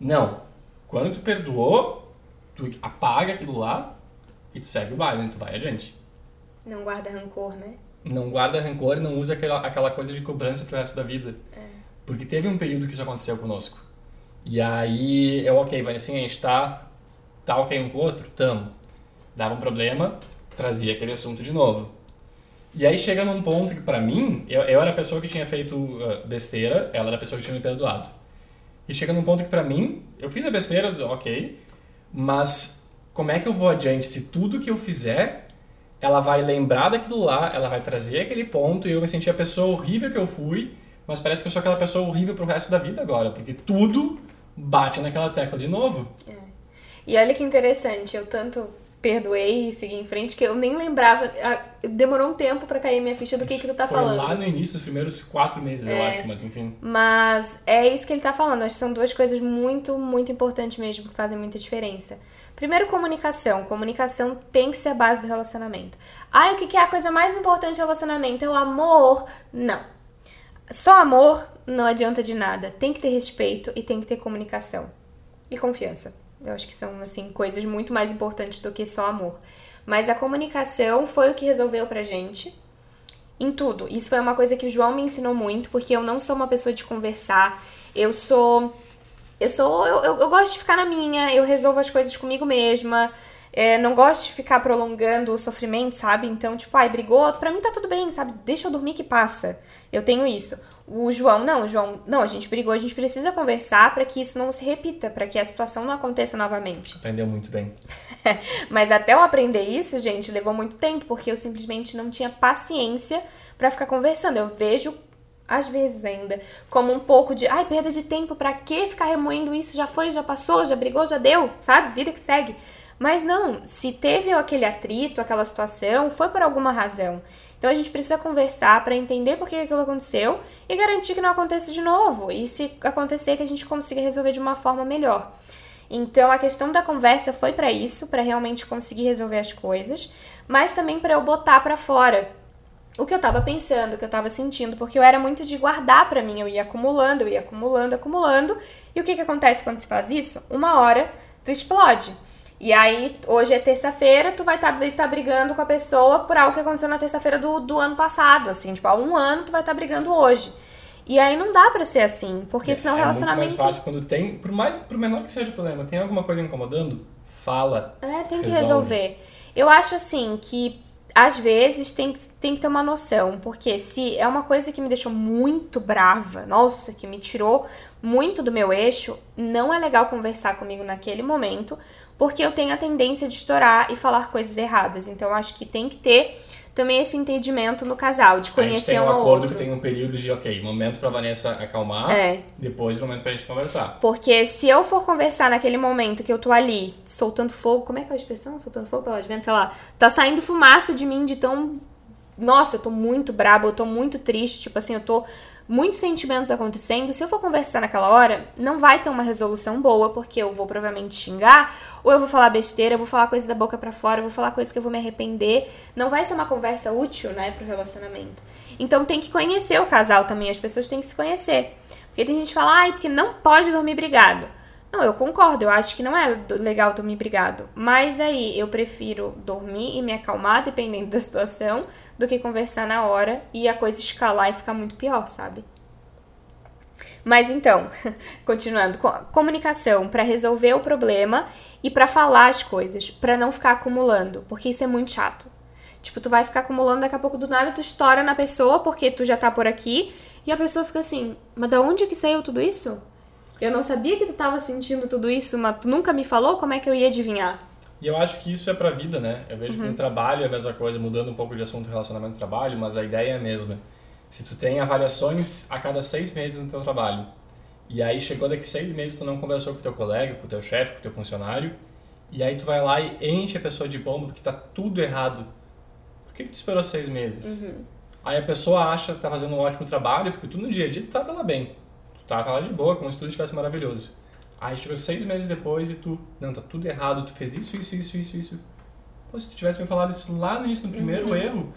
Não. Quando tu perdoou, tu apaga aquilo lá e tu segue o baile, tu vai adiante. Não guarda rancor, né? não guarda rancor e não usa aquela, aquela coisa de cobrança pro resto da vida. É. Porque teve um período que isso aconteceu conosco. E aí, eu, ok, Vanessa, a gente tá, tá ok um com o outro? Tamo. Dava um problema, trazia aquele assunto de novo. E aí chega num ponto que, para mim, eu, eu era a pessoa que tinha feito uh, besteira, ela era a pessoa que tinha me perdoado. E chega num ponto que, para mim, eu fiz a besteira, ok, mas como é que eu vou adiante se tudo que eu fizer ela vai lembrar daquilo lá, ela vai trazer aquele ponto e eu me senti a pessoa horrível que eu fui, mas parece que eu sou aquela pessoa horrível pro resto da vida agora, porque tudo bate naquela tecla de novo. É. E olha que interessante, eu tanto perdoei e segui em frente que eu nem lembrava. Demorou um tempo para cair minha ficha do que, que tu tá foi falando. lá no início dos primeiros quatro meses, é, eu acho, mas enfim. Mas é isso que ele tá falando. Acho que são duas coisas muito, muito importantes mesmo que fazem muita diferença. Primeiro, comunicação. Comunicação tem que ser a base do relacionamento. Ah, o que é a coisa mais importante do relacionamento? É o amor? Não. Só amor não adianta de nada. Tem que ter respeito e tem que ter comunicação. E confiança. Eu acho que são, assim, coisas muito mais importantes do que só amor. Mas a comunicação foi o que resolveu pra gente em tudo. Isso foi uma coisa que o João me ensinou muito, porque eu não sou uma pessoa de conversar. Eu sou eu sou. Eu, eu, eu, gosto de ficar na minha, eu resolvo as coisas comigo mesma. É, não gosto de ficar prolongando o sofrimento, sabe? Então, tipo, ai, brigou, pra mim tá tudo bem, sabe? Deixa eu dormir que passa. Eu tenho isso. O João, não, o João, não, a gente brigou, a gente precisa conversar para que isso não se repita, para que a situação não aconteça novamente. Aprendeu muito bem. *laughs* Mas até eu aprender isso, gente, levou muito tempo, porque eu simplesmente não tinha paciência para ficar conversando. Eu vejo às vezes ainda, como um pouco de, ai, perda de tempo, para que ficar remoendo isso? Já foi, já passou, já brigou, já deu, sabe? Vida que segue. Mas não, se teve aquele atrito, aquela situação, foi por alguma razão. Então a gente precisa conversar para entender por que aquilo aconteceu e garantir que não aconteça de novo. E se acontecer, que a gente consiga resolver de uma forma melhor. Então a questão da conversa foi para isso, para realmente conseguir resolver as coisas, mas também para eu botar para fora o que eu tava pensando, o que eu tava sentindo, porque eu era muito de guardar para mim, eu ia acumulando, eu ia acumulando, acumulando. E o que que acontece quando se faz isso? Uma hora tu explode. E aí, hoje é terça-feira, tu vai estar tá, tá brigando com a pessoa por algo que aconteceu na terça-feira do, do ano passado, assim, tipo, há um ano tu vai estar tá brigando hoje. E aí não dá para ser assim, porque senão o relacionamento. É mais fácil quando tem, por mais, por menor que seja o problema, tem alguma coisa incomodando, fala. É, tem que resolve. resolver. Eu acho assim que às vezes tem, tem que ter uma noção, porque se é uma coisa que me deixou muito brava, nossa, que me tirou muito do meu eixo, não é legal conversar comigo naquele momento, porque eu tenho a tendência de estourar e falar coisas erradas. Então acho que tem que ter também esse entendimento no casal, de conhecer um, outro. tem um acordo que tem um período de, ok, momento pra Vanessa acalmar, é. depois momento pra gente conversar. Porque se eu for conversar naquele momento que eu tô ali, soltando fogo, como é que é a expressão? Soltando fogo pela de vento, sei lá, tá saindo fumaça de mim de tão... Nossa, eu tô muito braba, eu tô muito triste, tipo assim, eu tô muitos sentimentos acontecendo, se eu for conversar naquela hora, não vai ter uma resolução boa, porque eu vou provavelmente xingar, ou eu vou falar besteira, eu vou falar coisa da boca para fora, eu vou falar coisa que eu vou me arrepender. Não vai ser uma conversa útil, né, pro relacionamento. Então tem que conhecer o casal também, as pessoas têm que se conhecer. Porque tem gente que fala, ai, porque não pode dormir brigado. Não, eu concordo, eu acho que não é legal dormir brigado. Mas aí eu prefiro dormir e me acalmar, dependendo da situação, do que conversar na hora e a coisa escalar e ficar muito pior, sabe? Mas então, *laughs* continuando, comunicação para resolver o problema e para falar as coisas, para não ficar acumulando, porque isso é muito chato. Tipo, tu vai ficar acumulando, daqui a pouco do nada tu estoura na pessoa porque tu já tá por aqui e a pessoa fica assim: "Mas da onde que saiu tudo isso? Eu não sabia que tu tava sentindo tudo isso, mas tu nunca me falou, como é que eu ia adivinhar?" E eu acho que isso é pra vida, né? Eu vejo uhum. que no trabalho é a mesma coisa, mudando um pouco de assunto relacionamento e trabalho, mas a ideia é a mesma. Se tu tem avaliações a cada seis meses no teu trabalho, e aí chegou daqui seis meses tu não conversou com o teu colega, com o teu chefe, com o teu funcionário, e aí tu vai lá e enche a pessoa de bomba porque tá tudo errado. Por que, que tu esperou seis meses? Uhum. Aí a pessoa acha que tá fazendo um ótimo trabalho, porque tu no dia a dia tu trata ela bem. Tu trata ela de boa, como se tudo estivesse maravilhoso. Aí chegou seis meses depois e tu, não, tá tudo errado, tu fez isso, isso, isso, isso, isso. Pô, se tu tivesse me falado isso lá no início, no primeiro uhum. erro,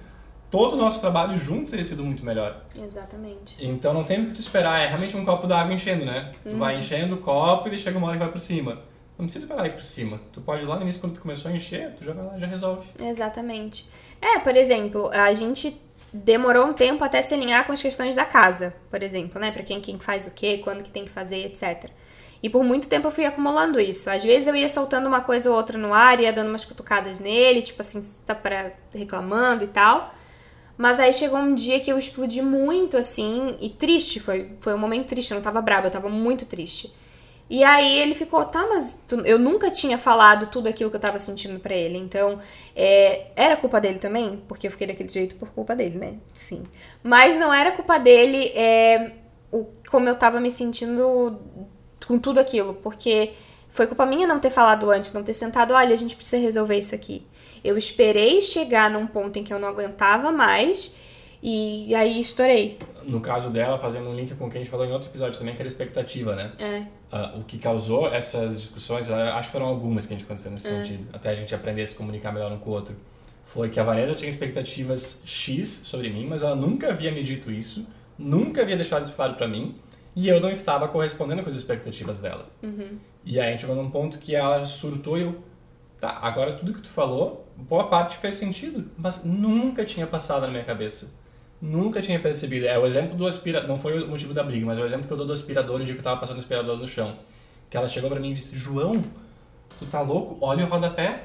todo o nosso trabalho junto teria sido muito melhor. Exatamente. Então não tem o que tu esperar, é realmente um copo d'água enchendo, né? Uhum. Tu vai uhum. enchendo o copo e chega uma hora que vai por cima. Não precisa esperar ir por cima. Tu pode ir lá no início, quando tu começou a encher, tu já vai lá já resolve. Exatamente. É, por exemplo, a gente demorou um tempo até se alinhar com as questões da casa, por exemplo, né? Pra quem, quem faz o quê, quando que tem que fazer, etc. E por muito tempo eu fui acumulando isso. Às vezes eu ia soltando uma coisa ou outra no ar, ia dando umas cutucadas nele, tipo assim, tá para reclamando e tal. Mas aí chegou um dia que eu explodi muito, assim, e triste, foi, foi um momento triste, eu não tava brava, eu tava muito triste. E aí ele ficou, tá, mas tu, eu nunca tinha falado tudo aquilo que eu tava sentindo para ele. Então, é, era culpa dele também, porque eu fiquei daquele jeito por culpa dele, né? Sim. Mas não era culpa dele, é, o, como eu tava me sentindo com tudo aquilo, porque foi culpa minha não ter falado antes, não ter sentado, olha, a gente precisa resolver isso aqui. Eu esperei chegar num ponto em que eu não aguentava mais e aí estourei. No caso dela, fazendo um link com o que a gente falou em outro episódio também, que era expectativa, né? É. Uh, o que causou essas discussões, acho que foram algumas que a gente aconteceu nesse é. sentido, até a gente aprender a se comunicar melhor um com o outro. Foi que a Vanessa tinha expectativas X sobre mim, mas ela nunca havia me dito isso, nunca havia deixado isso claro para mim. E eu não estava correspondendo com as expectativas dela. Uhum. E aí a gente chegou num ponto que ela surtou e eu. Tá, agora tudo que tu falou, boa parte fez sentido, mas nunca tinha passado na minha cabeça. Nunca tinha percebido. É o exemplo do aspirador. Não foi o motivo da briga, mas é o exemplo que eu dou do aspirador que eu tava passando o aspirador no chão. Que ela chegou para mim e disse: João, tu tá louco? Olha o rodapé.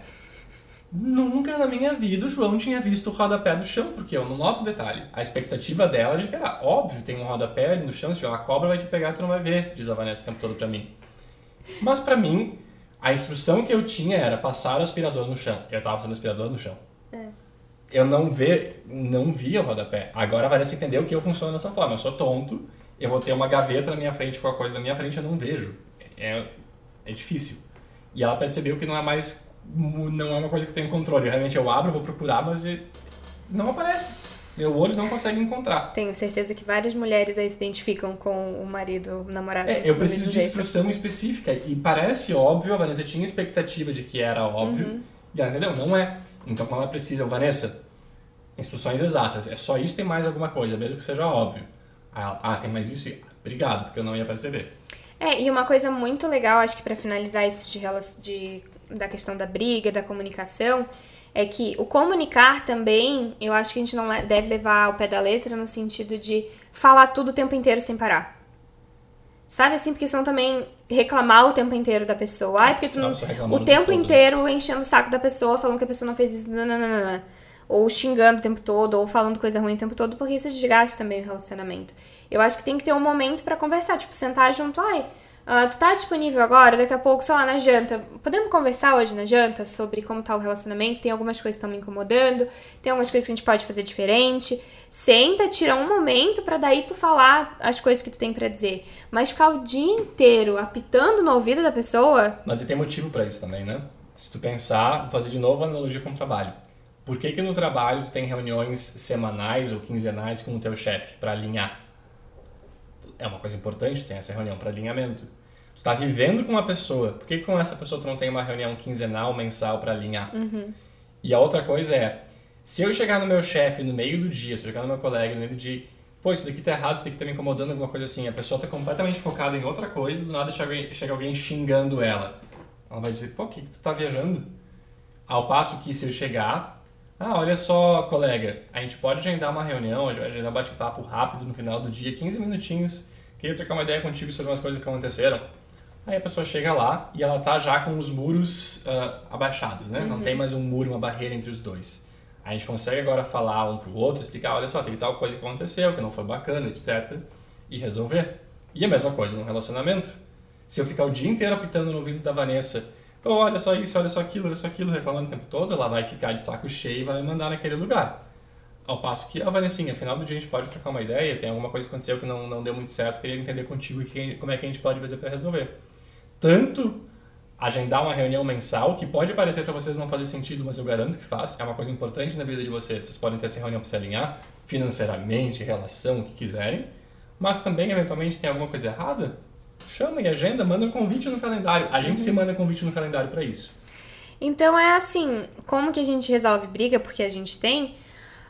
Nunca na minha vida o João tinha visto o rodapé do chão, porque eu não noto o detalhe. A expectativa dela é de que era óbvio, tem um rodapé ali no chão, se tiver uma cobra vai te pegar e tu não vai ver, diz a Vanessa o tempo todo pra mim. Mas pra mim, a instrução que eu tinha era passar o aspirador no chão. Eu tava passando o aspirador no chão. É. Eu não, vê, não via o rodapé. Agora a Vanessa entendeu que eu funciono dessa forma. Eu sou tonto, eu vou ter uma gaveta na minha frente com a coisa na minha frente, eu não vejo. É, é difícil. E ela percebeu que não é mais não é uma coisa que eu tenho controle. Realmente eu abro, vou procurar, mas não aparece. meu olho não consegue encontrar. Tenho certeza que várias mulheres aí se identificam com o marido, o namorado. É, eu preciso de jeito. instrução específica. E parece óbvio, a Vanessa tinha expectativa de que era óbvio. Uhum. E ela entendeu? Não é. Então, quando ela precisa, Vanessa, instruções exatas. É só isso, tem mais alguma coisa, mesmo que seja óbvio. Ela, ah, tem mais isso? Obrigado, porque eu não ia perceber. É, e uma coisa muito legal, acho que pra finalizar isso de, de, da questão da briga, da comunicação, é que o comunicar também, eu acho que a gente não deve levar ao pé da letra no sentido de falar tudo o tempo inteiro sem parar. Sabe assim, porque senão também reclamar o tempo inteiro da pessoa. Ai, porque tu não. O tempo né? inteiro enchendo o saco da pessoa, falando que a pessoa não fez isso, nananana. ou xingando o tempo todo, ou falando coisa ruim o tempo todo, porque isso desgasta também o relacionamento. Eu acho que tem que ter um momento pra conversar, tipo, sentar junto, ai, ah, tu tá disponível agora, daqui a pouco, sei lá, na janta. Podemos conversar hoje na janta sobre como tá o relacionamento? Tem algumas coisas que estão me incomodando, tem algumas coisas que a gente pode fazer diferente. Senta, tira um momento pra daí tu falar as coisas que tu tem pra dizer. Mas ficar o dia inteiro apitando no ouvido da pessoa, Mas e tem motivo pra isso também, né? Se tu pensar, vou fazer de novo a analogia com o trabalho. Por que que no trabalho tu tem reuniões semanais ou quinzenais com o teu chefe pra alinhar? É uma coisa importante, tem essa reunião para alinhamento. Tu tá vivendo com uma pessoa, por que com essa pessoa tu não tem uma reunião quinzenal, mensal pra alinhar? E a outra coisa é, se eu chegar no meu chefe no meio do dia, se eu chegar no meu colega no meio do dia, pô, isso daqui tá errado, isso daqui tá me incomodando, alguma coisa assim, a pessoa tá completamente focada em outra coisa, do nada chega alguém, chega alguém xingando ela. Ela vai dizer, pô, o que, que tu tá viajando? Ao passo que se eu chegar, ah, olha só, colega, a gente pode agendar uma reunião, agendar um bate-papo rápido no final do dia, 15 minutinhos, queria trocar uma ideia contigo sobre umas coisas que aconteceram. Aí a pessoa chega lá e ela tá já com os muros ah, abaixados, né? Não tem mais um muro, uma barreira entre os dois. A gente consegue agora falar um pro outro, explicar, olha só, teve tal coisa que aconteceu, que não foi bacana, etc. E resolver. E a mesma coisa no relacionamento. Se eu ficar o dia inteiro apitando no ouvido da Vanessa, "Pô, olha só isso, olha só aquilo, olha só aquilo, reclamando o tempo todo, ela vai ficar de saco cheio e vai mandar naquele lugar. Ao passo que, a Vanessinha, no final do dia a gente pode trocar uma ideia, tem alguma coisa que aconteceu que não, não deu muito certo, queria entender contigo que- como é que a gente pode fazer para resolver. Tanto agendar uma reunião mensal, que pode parecer para vocês não fazer sentido, mas eu garanto que faz, é uma coisa importante na vida de vocês. Vocês podem ter essa reunião para se alinhar financeiramente, relação, o que quiserem, mas também, eventualmente, tem alguma coisa errada, chama e agenda, manda um convite no calendário. A gente se manda convite no calendário para isso. Então é assim, como que a gente resolve briga, porque a gente tem,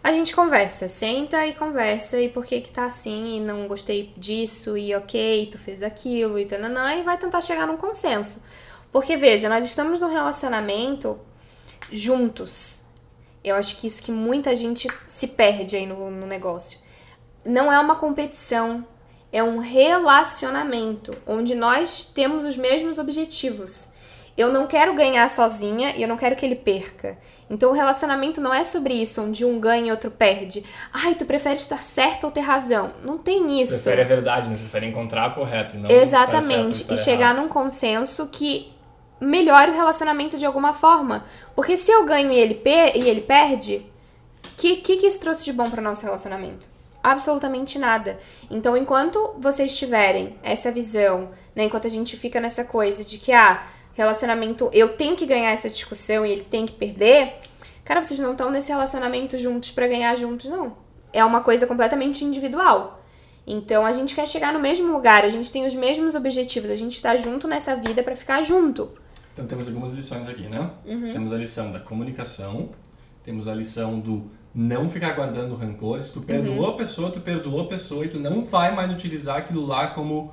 a gente conversa, senta e conversa, e por que que tá assim, e não gostei disso, e ok, tu fez aquilo, e tananã, e vai tentar chegar num consenso. Porque veja, nós estamos num relacionamento juntos. Eu acho que isso que muita gente se perde aí no, no negócio. Não é uma competição, é um relacionamento onde nós temos os mesmos objetivos. Eu não quero ganhar sozinha e eu não quero que ele perca. Então o relacionamento não é sobre isso, onde um ganha e outro perde. Ai, tu prefere estar certo ou ter razão. Não tem isso. Prefere a verdade, né? Prefere encontrar o correto não certo Exatamente. estar E chegar errado. num consenso que melhore o relacionamento de alguma forma. Porque se eu ganho e ele, e ele perde, o que, que, que isso trouxe de bom para nosso relacionamento? Absolutamente nada. Então, enquanto vocês tiverem essa visão, né, enquanto a gente fica nessa coisa de que, ah, relacionamento, eu tenho que ganhar essa discussão e ele tem que perder, cara, vocês não estão nesse relacionamento juntos para ganhar juntos, não. É uma coisa completamente individual. Então a gente quer chegar no mesmo lugar, a gente tem os mesmos objetivos, a gente tá junto nessa vida para ficar junto. Então temos algumas lições aqui, né? Uhum. Temos a lição da comunicação, temos a lição do não ficar guardando rancor. Se tu perdoou Uhum. a pessoa, tu perdoou a pessoa e tu não vai mais utilizar aquilo lá como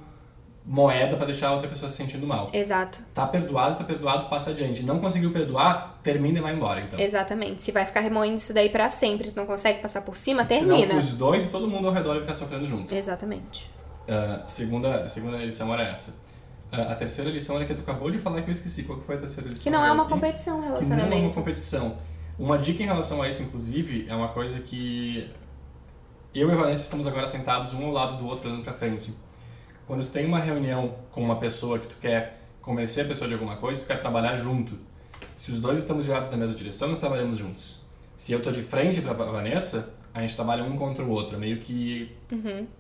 moeda para deixar a outra pessoa se sentindo mal. Exato. Tá perdoado, tá perdoado, passa adiante. Não conseguiu perdoar, termina e vai embora, então. Exatamente. Se vai ficar remoendo isso daí para sempre, tu não consegue passar por cima, Senão termina. os dois e todo mundo ao redor ficar sofrendo junto. Exatamente. Ah, segunda, a segunda lição era essa. Ah, a terceira lição era que tu acabou de falar que eu esqueci. Qual que foi a terceira lição? Que não é uma aqui? competição, um que não é uma relacionamento. competição. Uma dica em relação a isso, inclusive, é uma coisa que eu e a Vanessa estamos agora sentados um ao lado do outro, olhando pra frente. Quando tu tem uma reunião com uma pessoa que tu quer convencer a pessoa de alguma coisa, tu quer trabalhar junto. Se os dois estamos virados na mesma direção, nós trabalhamos juntos. Se eu tô de frente pra Vanessa, a gente trabalha um contra o outro. É meio que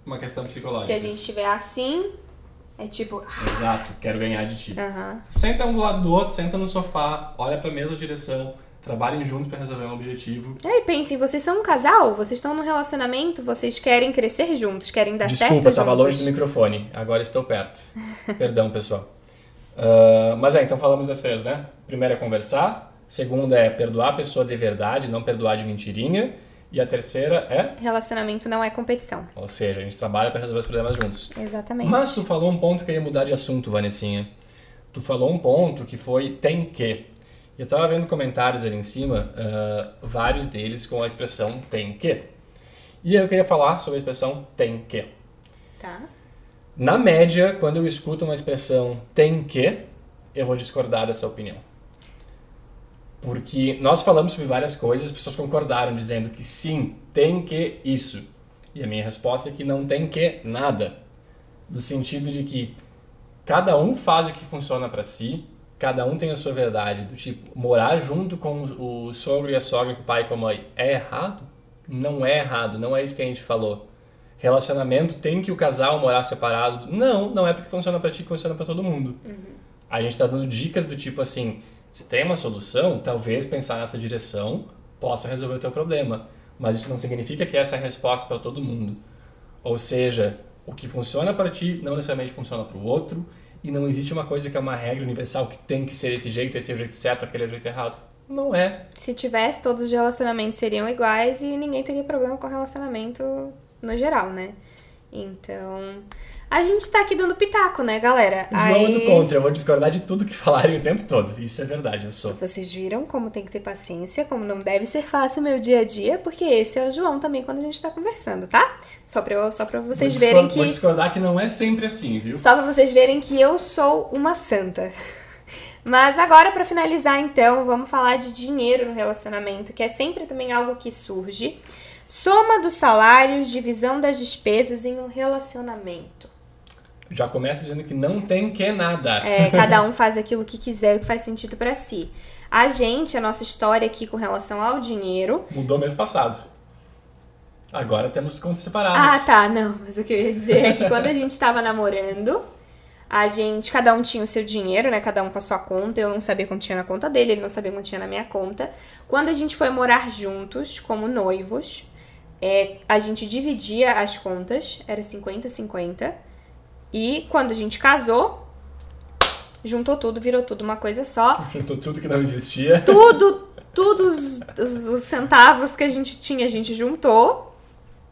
uma questão psicológica. Se a gente estiver assim, é tipo. Exato, quero ganhar de ti. Aham. Senta um do lado do outro, senta no sofá, olha pra mesma direção, Trabalhem juntos para resolver um objetivo. É, e pensem, vocês são um casal, vocês estão num relacionamento, vocês querem crescer juntos, querem dar Desculpa, certo estava juntos. longe do microfone. Agora estou perto. *laughs* Perdão, pessoal. Uh, mas é, então falamos das três, né? Primeiro é conversar. Segunda é perdoar a pessoa de verdade, não perdoar de mentirinha. E a terceira é? Relacionamento não é competição. Ou seja, a gente trabalha para resolver os problemas juntos. Exatamente. Mas tu falou um ponto que eu ia mudar de assunto, Vanessinha. Tu falou um ponto que foi tem que. Eu estava vendo comentários ali em cima, uh, vários deles com a expressão tem que. E eu queria falar sobre a expressão tem que. Tá. Na média, quando eu escuto uma expressão tem que, eu vou discordar dessa opinião. Porque nós falamos sobre várias coisas, as pessoas concordaram dizendo que sim, tem que isso. E a minha resposta é que não tem que nada. Do sentido de que cada um faz o que funciona para si, cada um tem a sua verdade. Do tipo, morar junto com o sogro e a sogra, com o pai e com a mãe, é errado? Não é errado, não é isso que a gente falou. Relacionamento tem que o casal morar separado? Não, não é porque funciona para ti que funciona para todo mundo. Uhum. A gente está dando dicas do tipo assim, se tem uma solução, talvez pensar nessa direção possa resolver o teu problema. Mas isso não significa que essa é a resposta para todo mundo. Ou seja, o que funciona para ti não necessariamente funciona para o outro, e não existe uma coisa que é uma regra universal que tem que ser desse jeito, esse é o jeito certo, aquele é o jeito errado. Não é. Se tivesse, todos os relacionamentos seriam iguais e ninguém teria problema com relacionamento no geral, né? Então, a gente tá aqui dando pitaco, né, galera? João é do contra, eu vou discordar de tudo que *laughs* falarem o tempo todo. Isso é verdade, eu sou. Vocês viram como tem que ter paciência, como não deve ser fácil o meu dia a dia, porque esse é o João também quando a gente tá conversando, tá? Só pra, eu, só pra vocês verem que. Vou discordar que não é sempre assim, viu? Só pra vocês verem que eu sou uma santa. *laughs* Mas agora, para finalizar, então, vamos falar de dinheiro no relacionamento, que é sempre também algo que surge. Soma dos salários, divisão das despesas em um relacionamento. Já começa dizendo que não tem que nada. É, cada um faz aquilo que quiser, o que faz sentido para si. A gente, a nossa história aqui com relação ao dinheiro. Mudou mês passado. Agora temos contas separadas. Ah, tá, não. Mas o que eu ia dizer é que quando a gente estava namorando, a gente, cada um tinha o seu dinheiro, né? Cada um com a sua conta. Eu não sabia quanto tinha na conta dele, ele não sabia quanto tinha na minha conta. Quando a gente foi morar juntos, como noivos, é, a gente dividia as contas, era 50-50. E quando a gente casou, juntou tudo, virou tudo uma coisa só. *laughs* Juntou tudo que não existia. Tudo, todos os, os centavos que a gente tinha, a gente juntou,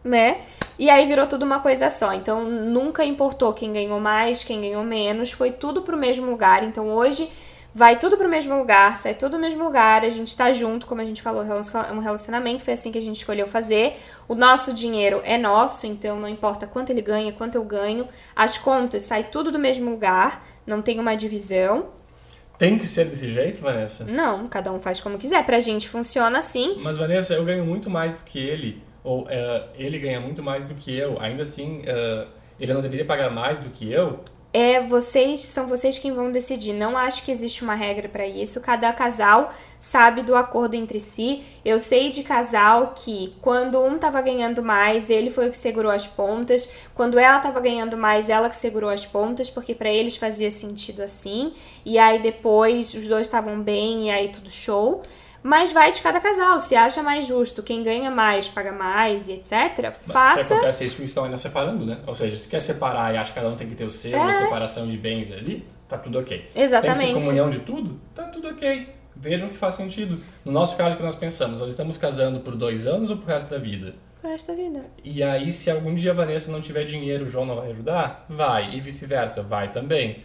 né? E aí virou tudo uma coisa só. Então nunca importou quem ganhou mais, quem ganhou menos, foi tudo pro mesmo lugar. Então hoje vai tudo pro mesmo lugar, sai tudo no mesmo lugar, a gente tá junto, como a gente falou, um relacionamento, foi assim que a gente escolheu fazer. O nosso dinheiro é nosso, então não importa quanto ele ganha, quanto eu ganho, as contas sai tudo do mesmo lugar, não tem uma divisão. Tem que ser desse jeito, Vanessa? Não, cada um faz como quiser. Pra gente funciona assim. Mas, Vanessa, eu ganho muito mais do que ele, ou uh, ele ganha muito mais do que eu. Ainda assim, uh, ele não deveria pagar mais do que eu? É vocês, são vocês quem vão decidir. Não acho que existe uma regra para isso. Cada casal sabe do acordo entre si. Eu sei de casal que quando um tava ganhando mais, ele foi o que segurou as pontas. Quando ela tava ganhando mais, ela que segurou as pontas, porque para eles fazia sentido assim. E aí depois os dois estavam bem e aí tudo show. Mas vai de cada casal. Se acha mais justo, quem ganha mais paga mais e etc. Faça. Se acontece isso, estão ainda separando, né? Ou seja, se quer separar e acha que cada um tem que ter o seu, é. uma separação de bens ali, tá tudo ok. Exatamente. Se tem que ser comunhão de tudo, tá tudo ok. Vejam que faz sentido. No nosso caso que nós pensamos, nós estamos casando por dois anos ou pro resto da vida? Pro resto da vida. E aí, se algum dia a Vanessa não tiver dinheiro, o João não vai ajudar? Vai. E vice-versa, vai também.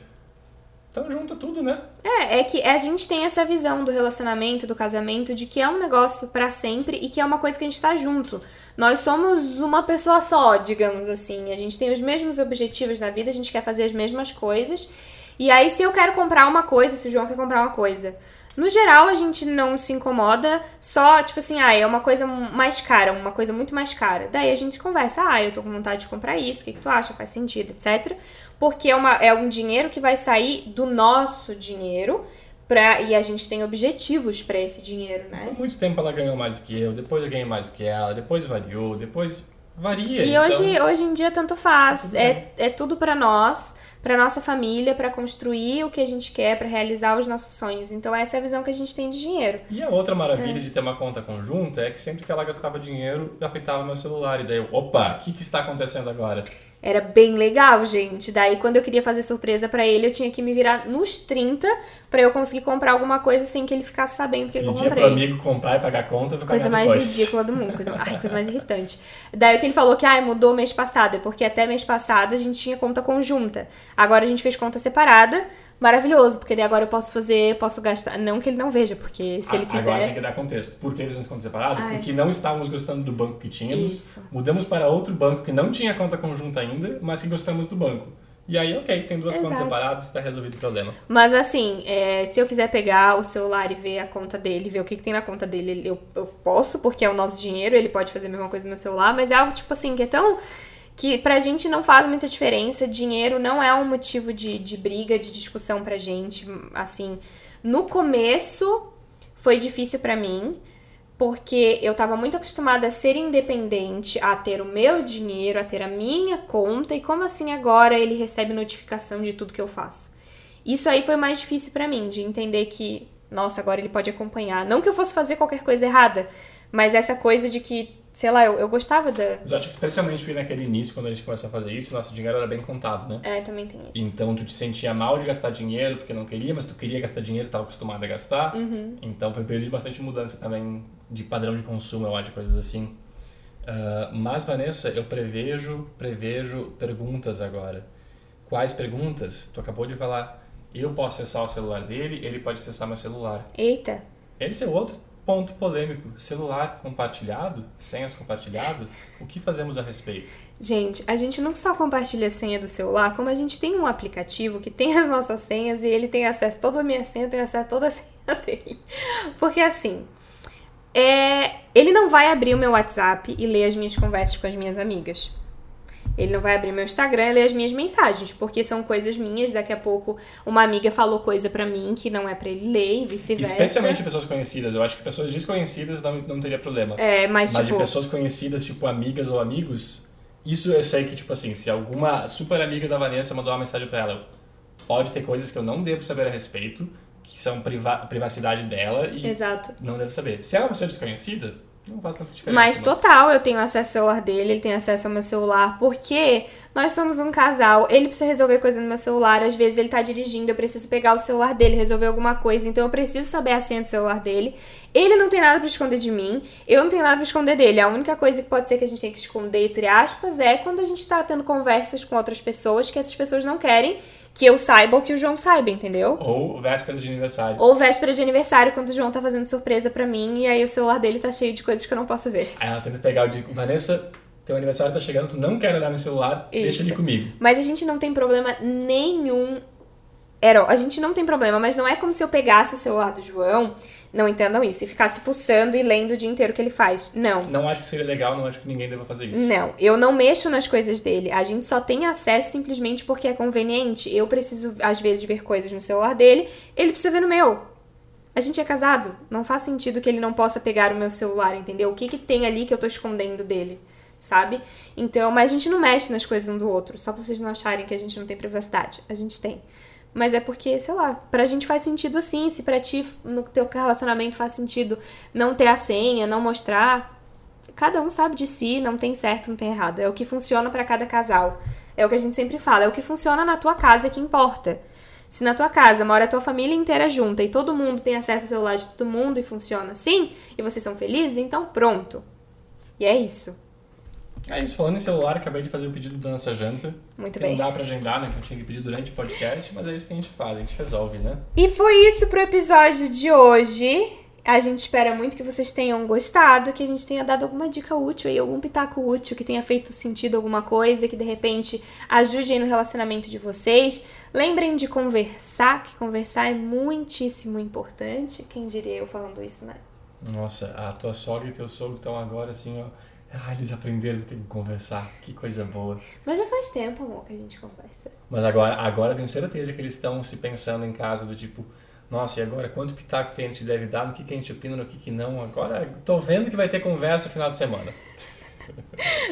Então junta tudo, né? É, é que a gente tem essa visão do relacionamento, do casamento, de que é um negócio para sempre e que é uma coisa que a gente tá junto. Nós somos uma pessoa só, digamos assim. A gente tem os mesmos objetivos na vida, a gente quer fazer as mesmas coisas. E aí, se eu quero comprar uma coisa, se o João quer comprar uma coisa, no geral, a gente não se incomoda só, tipo assim, ah, é uma coisa mais cara, uma coisa muito mais cara. Daí a gente conversa, ah, eu tô com vontade de comprar isso, o que, que tu acha? Faz sentido, etc. Porque é, uma, é um dinheiro que vai sair do nosso dinheiro. Pra, e a gente tem objetivos para esse dinheiro, né? Por muito tempo ela ganhou mais que eu, depois eu ganhei mais que ela, depois variou, depois varia. E então... hoje, hoje em dia tanto faz. Tá é, é tudo para nós para nossa família, para construir o que a gente quer, para realizar os nossos sonhos. Então essa é a visão que a gente tem de dinheiro. E a outra maravilha é. de ter uma conta conjunta é que sempre que ela gastava dinheiro, eu apitava meu celular e daí eu, opa, o que, que está acontecendo agora? Era bem legal, gente. Daí, quando eu queria fazer surpresa para ele, eu tinha que me virar nos 30 para eu conseguir comprar alguma coisa sem que ele ficasse sabendo que eu comprei. pro amigo comprar e pagar a conta, vou Coisa mais depois. ridícula do mundo. Coisa, ai, coisa mais irritante. Daí, o que ele falou que, ai, mudou mês passado. É porque até mês passado a gente tinha conta conjunta. Agora a gente fez conta separada maravilhoso, porque daí agora eu posso fazer, posso gastar. Não que ele não veja, porque se ele quiser. Agora tem que dar contexto. Por que eles nos contas separados? Ai. Porque não estávamos gostando do banco que tínhamos. Isso. Mudamos para outro banco que não tinha conta conjunta ainda, mas que gostamos do banco. E aí, ok, tem duas Exato. contas separadas, está resolvido o problema. Mas assim, é, se eu quiser pegar o celular e ver a conta dele, ver o que, que tem na conta dele, eu, eu posso, porque é o nosso dinheiro, ele pode fazer a mesma coisa no meu celular, mas é algo tipo assim, que é tão que pra gente não faz muita diferença. Dinheiro não é um motivo de, de briga, de discussão pra gente. Assim, no começo foi difícil para mim, porque eu tava muito acostumada a ser independente, a ter o meu dinheiro, a ter a minha conta, e como assim agora ele recebe notificação de tudo que eu faço? Isso aí foi mais difícil para mim, de entender que, nossa, agora ele pode acompanhar. Não que eu fosse fazer qualquer coisa errada, mas essa coisa de que sei lá, eu, eu gostava da. Mas acho que especialmente naquele início, quando a gente começou a fazer isso, nosso dinheiro era bem contado, né? É, também tem isso. Então tu te sentia mal de gastar dinheiro porque não queria, mas tu queria gastar dinheiro, estava acostumado a gastar. Uhum. Então foi um período de bastante mudança também de padrão de consumo, eu acho, coisas assim. Uh, mas, Vanessa, eu prevejo, prevejo perguntas agora. Quais perguntas? Tu acabou de falar, eu posso acessar o celular dele, ele pode acessar meu celular. Eita! Esse é outro Ponto polêmico: celular compartilhado, senhas compartilhadas. O que fazemos a respeito? Gente, a gente não só compartilha a senha do celular, como a gente tem um aplicativo que tem as nossas senhas e ele tem acesso a toda a minha senha, tem acesso a toda a *laughs* senha dele. Porque assim, é, ele não vai abrir o meu WhatsApp e ler as minhas conversas com as minhas amigas. Ele não vai abrir meu Instagram e ler as minhas mensagens, porque são coisas minhas. Daqui a pouco uma amiga falou coisa para mim que não é para ele ler e vice-versa. Especialmente pessoas conhecidas. Eu acho que pessoas desconhecidas não, não teria problema. É, mas, mas tipo... de pessoas conhecidas, tipo amigas ou amigos, isso eu sei que, tipo assim, se alguma super amiga da Vanessa mandou uma mensagem para ela, pode ter coisas que eu não devo saber a respeito, que são priva privacidade dela e Exato. não devo saber. Se ela é uma pessoa desconhecida, não faz tanta diferença. Mas, mas total, eu tenho acesso ao celular dele, ele tem acesso ao meu celular, porque nós somos um casal, ele precisa resolver coisa no meu celular, às vezes ele tá dirigindo, eu preciso pegar o celular dele, resolver alguma coisa, então eu preciso saber a senha do celular dele. Ele não tem nada para esconder de mim, eu não tenho nada para esconder dele. A única coisa que pode ser que a gente tenha que esconder, entre aspas, é quando a gente tá tendo conversas com outras pessoas que essas pessoas não querem que eu saiba ou que o João saiba, entendeu? Ou véspera de aniversário. Ou véspera de aniversário, quando o João tá fazendo surpresa para mim e aí o celular dele tá cheio de coisas que eu não posso ver. Aí ela tenta pegar o de Vanessa, teu aniversário tá chegando, tu não quer olhar no celular, Isso. deixa ele comigo. Mas a gente não tem problema nenhum era, a gente não tem problema, mas não é como se eu pegasse o celular do João, não entendam isso, e ficasse fuçando e lendo o dia inteiro que ele faz. Não. Não acho que seria legal, não acho que ninguém deva fazer isso. Não, eu não mexo nas coisas dele. A gente só tem acesso simplesmente porque é conveniente. Eu preciso, às vezes, ver coisas no celular dele, ele precisa ver no meu. A gente é casado. Não faz sentido que ele não possa pegar o meu celular, entendeu? O que, que tem ali que eu tô escondendo dele? Sabe? Então, mas a gente não mexe nas coisas um do outro, só pra vocês não acharem que a gente não tem privacidade. A gente tem. Mas é porque, sei lá, pra gente faz sentido assim. Se pra ti, no teu relacionamento, faz sentido não ter a senha, não mostrar. Cada um sabe de si, não tem certo, não tem errado. É o que funciona para cada casal. É o que a gente sempre fala. É o que funciona na tua casa que importa. Se na tua casa mora a tua família inteira junta e todo mundo tem acesso ao celular de todo mundo e funciona assim, e vocês são felizes, então pronto. E é isso. É isso, falando em celular, acabei de fazer o pedido da nossa janta. Muito bem. Não dá pra agendar, né? Então tinha que pedir durante o podcast, mas é isso que a gente faz, a gente resolve, né? E foi isso pro episódio de hoje. A gente espera muito que vocês tenham gostado, que a gente tenha dado alguma dica útil aí, algum pitaco útil, que tenha feito sentido alguma coisa, que de repente ajude aí no relacionamento de vocês. Lembrem de conversar, que conversar é muitíssimo importante. Quem diria eu falando isso, né? Nossa, a tua sogra e teu sogro estão agora assim, ó ah, eles aprenderam que tem que conversar. Que coisa boa. Mas já faz tempo, amor, que a gente conversa. Mas agora, agora tenho certeza que eles estão se pensando em casa do tipo, nossa, e agora quanto pitaco que a gente deve dar, no que, que a gente opina, no que, que não. Agora tô vendo que vai ter conversa final de semana.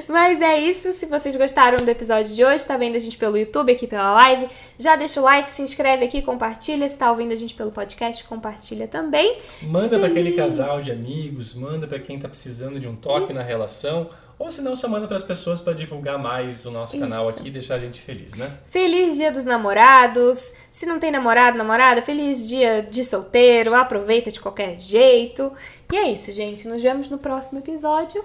Mas é isso. Se vocês gostaram do episódio de hoje, tá vendo a gente pelo YouTube, aqui pela live, já deixa o like, se inscreve aqui, compartilha. Se tá ouvindo a gente pelo podcast, compartilha também. Manda para aquele casal de amigos, manda para quem tá precisando de um toque isso. na relação. Ou se não, só manda para as pessoas para divulgar mais o nosso Isso. canal aqui e deixar a gente feliz, né? Feliz dia dos namorados. Se não tem namorado, namorada, feliz dia de solteiro. Aproveita de qualquer jeito. E é isso, gente. Nos vemos no próximo episódio.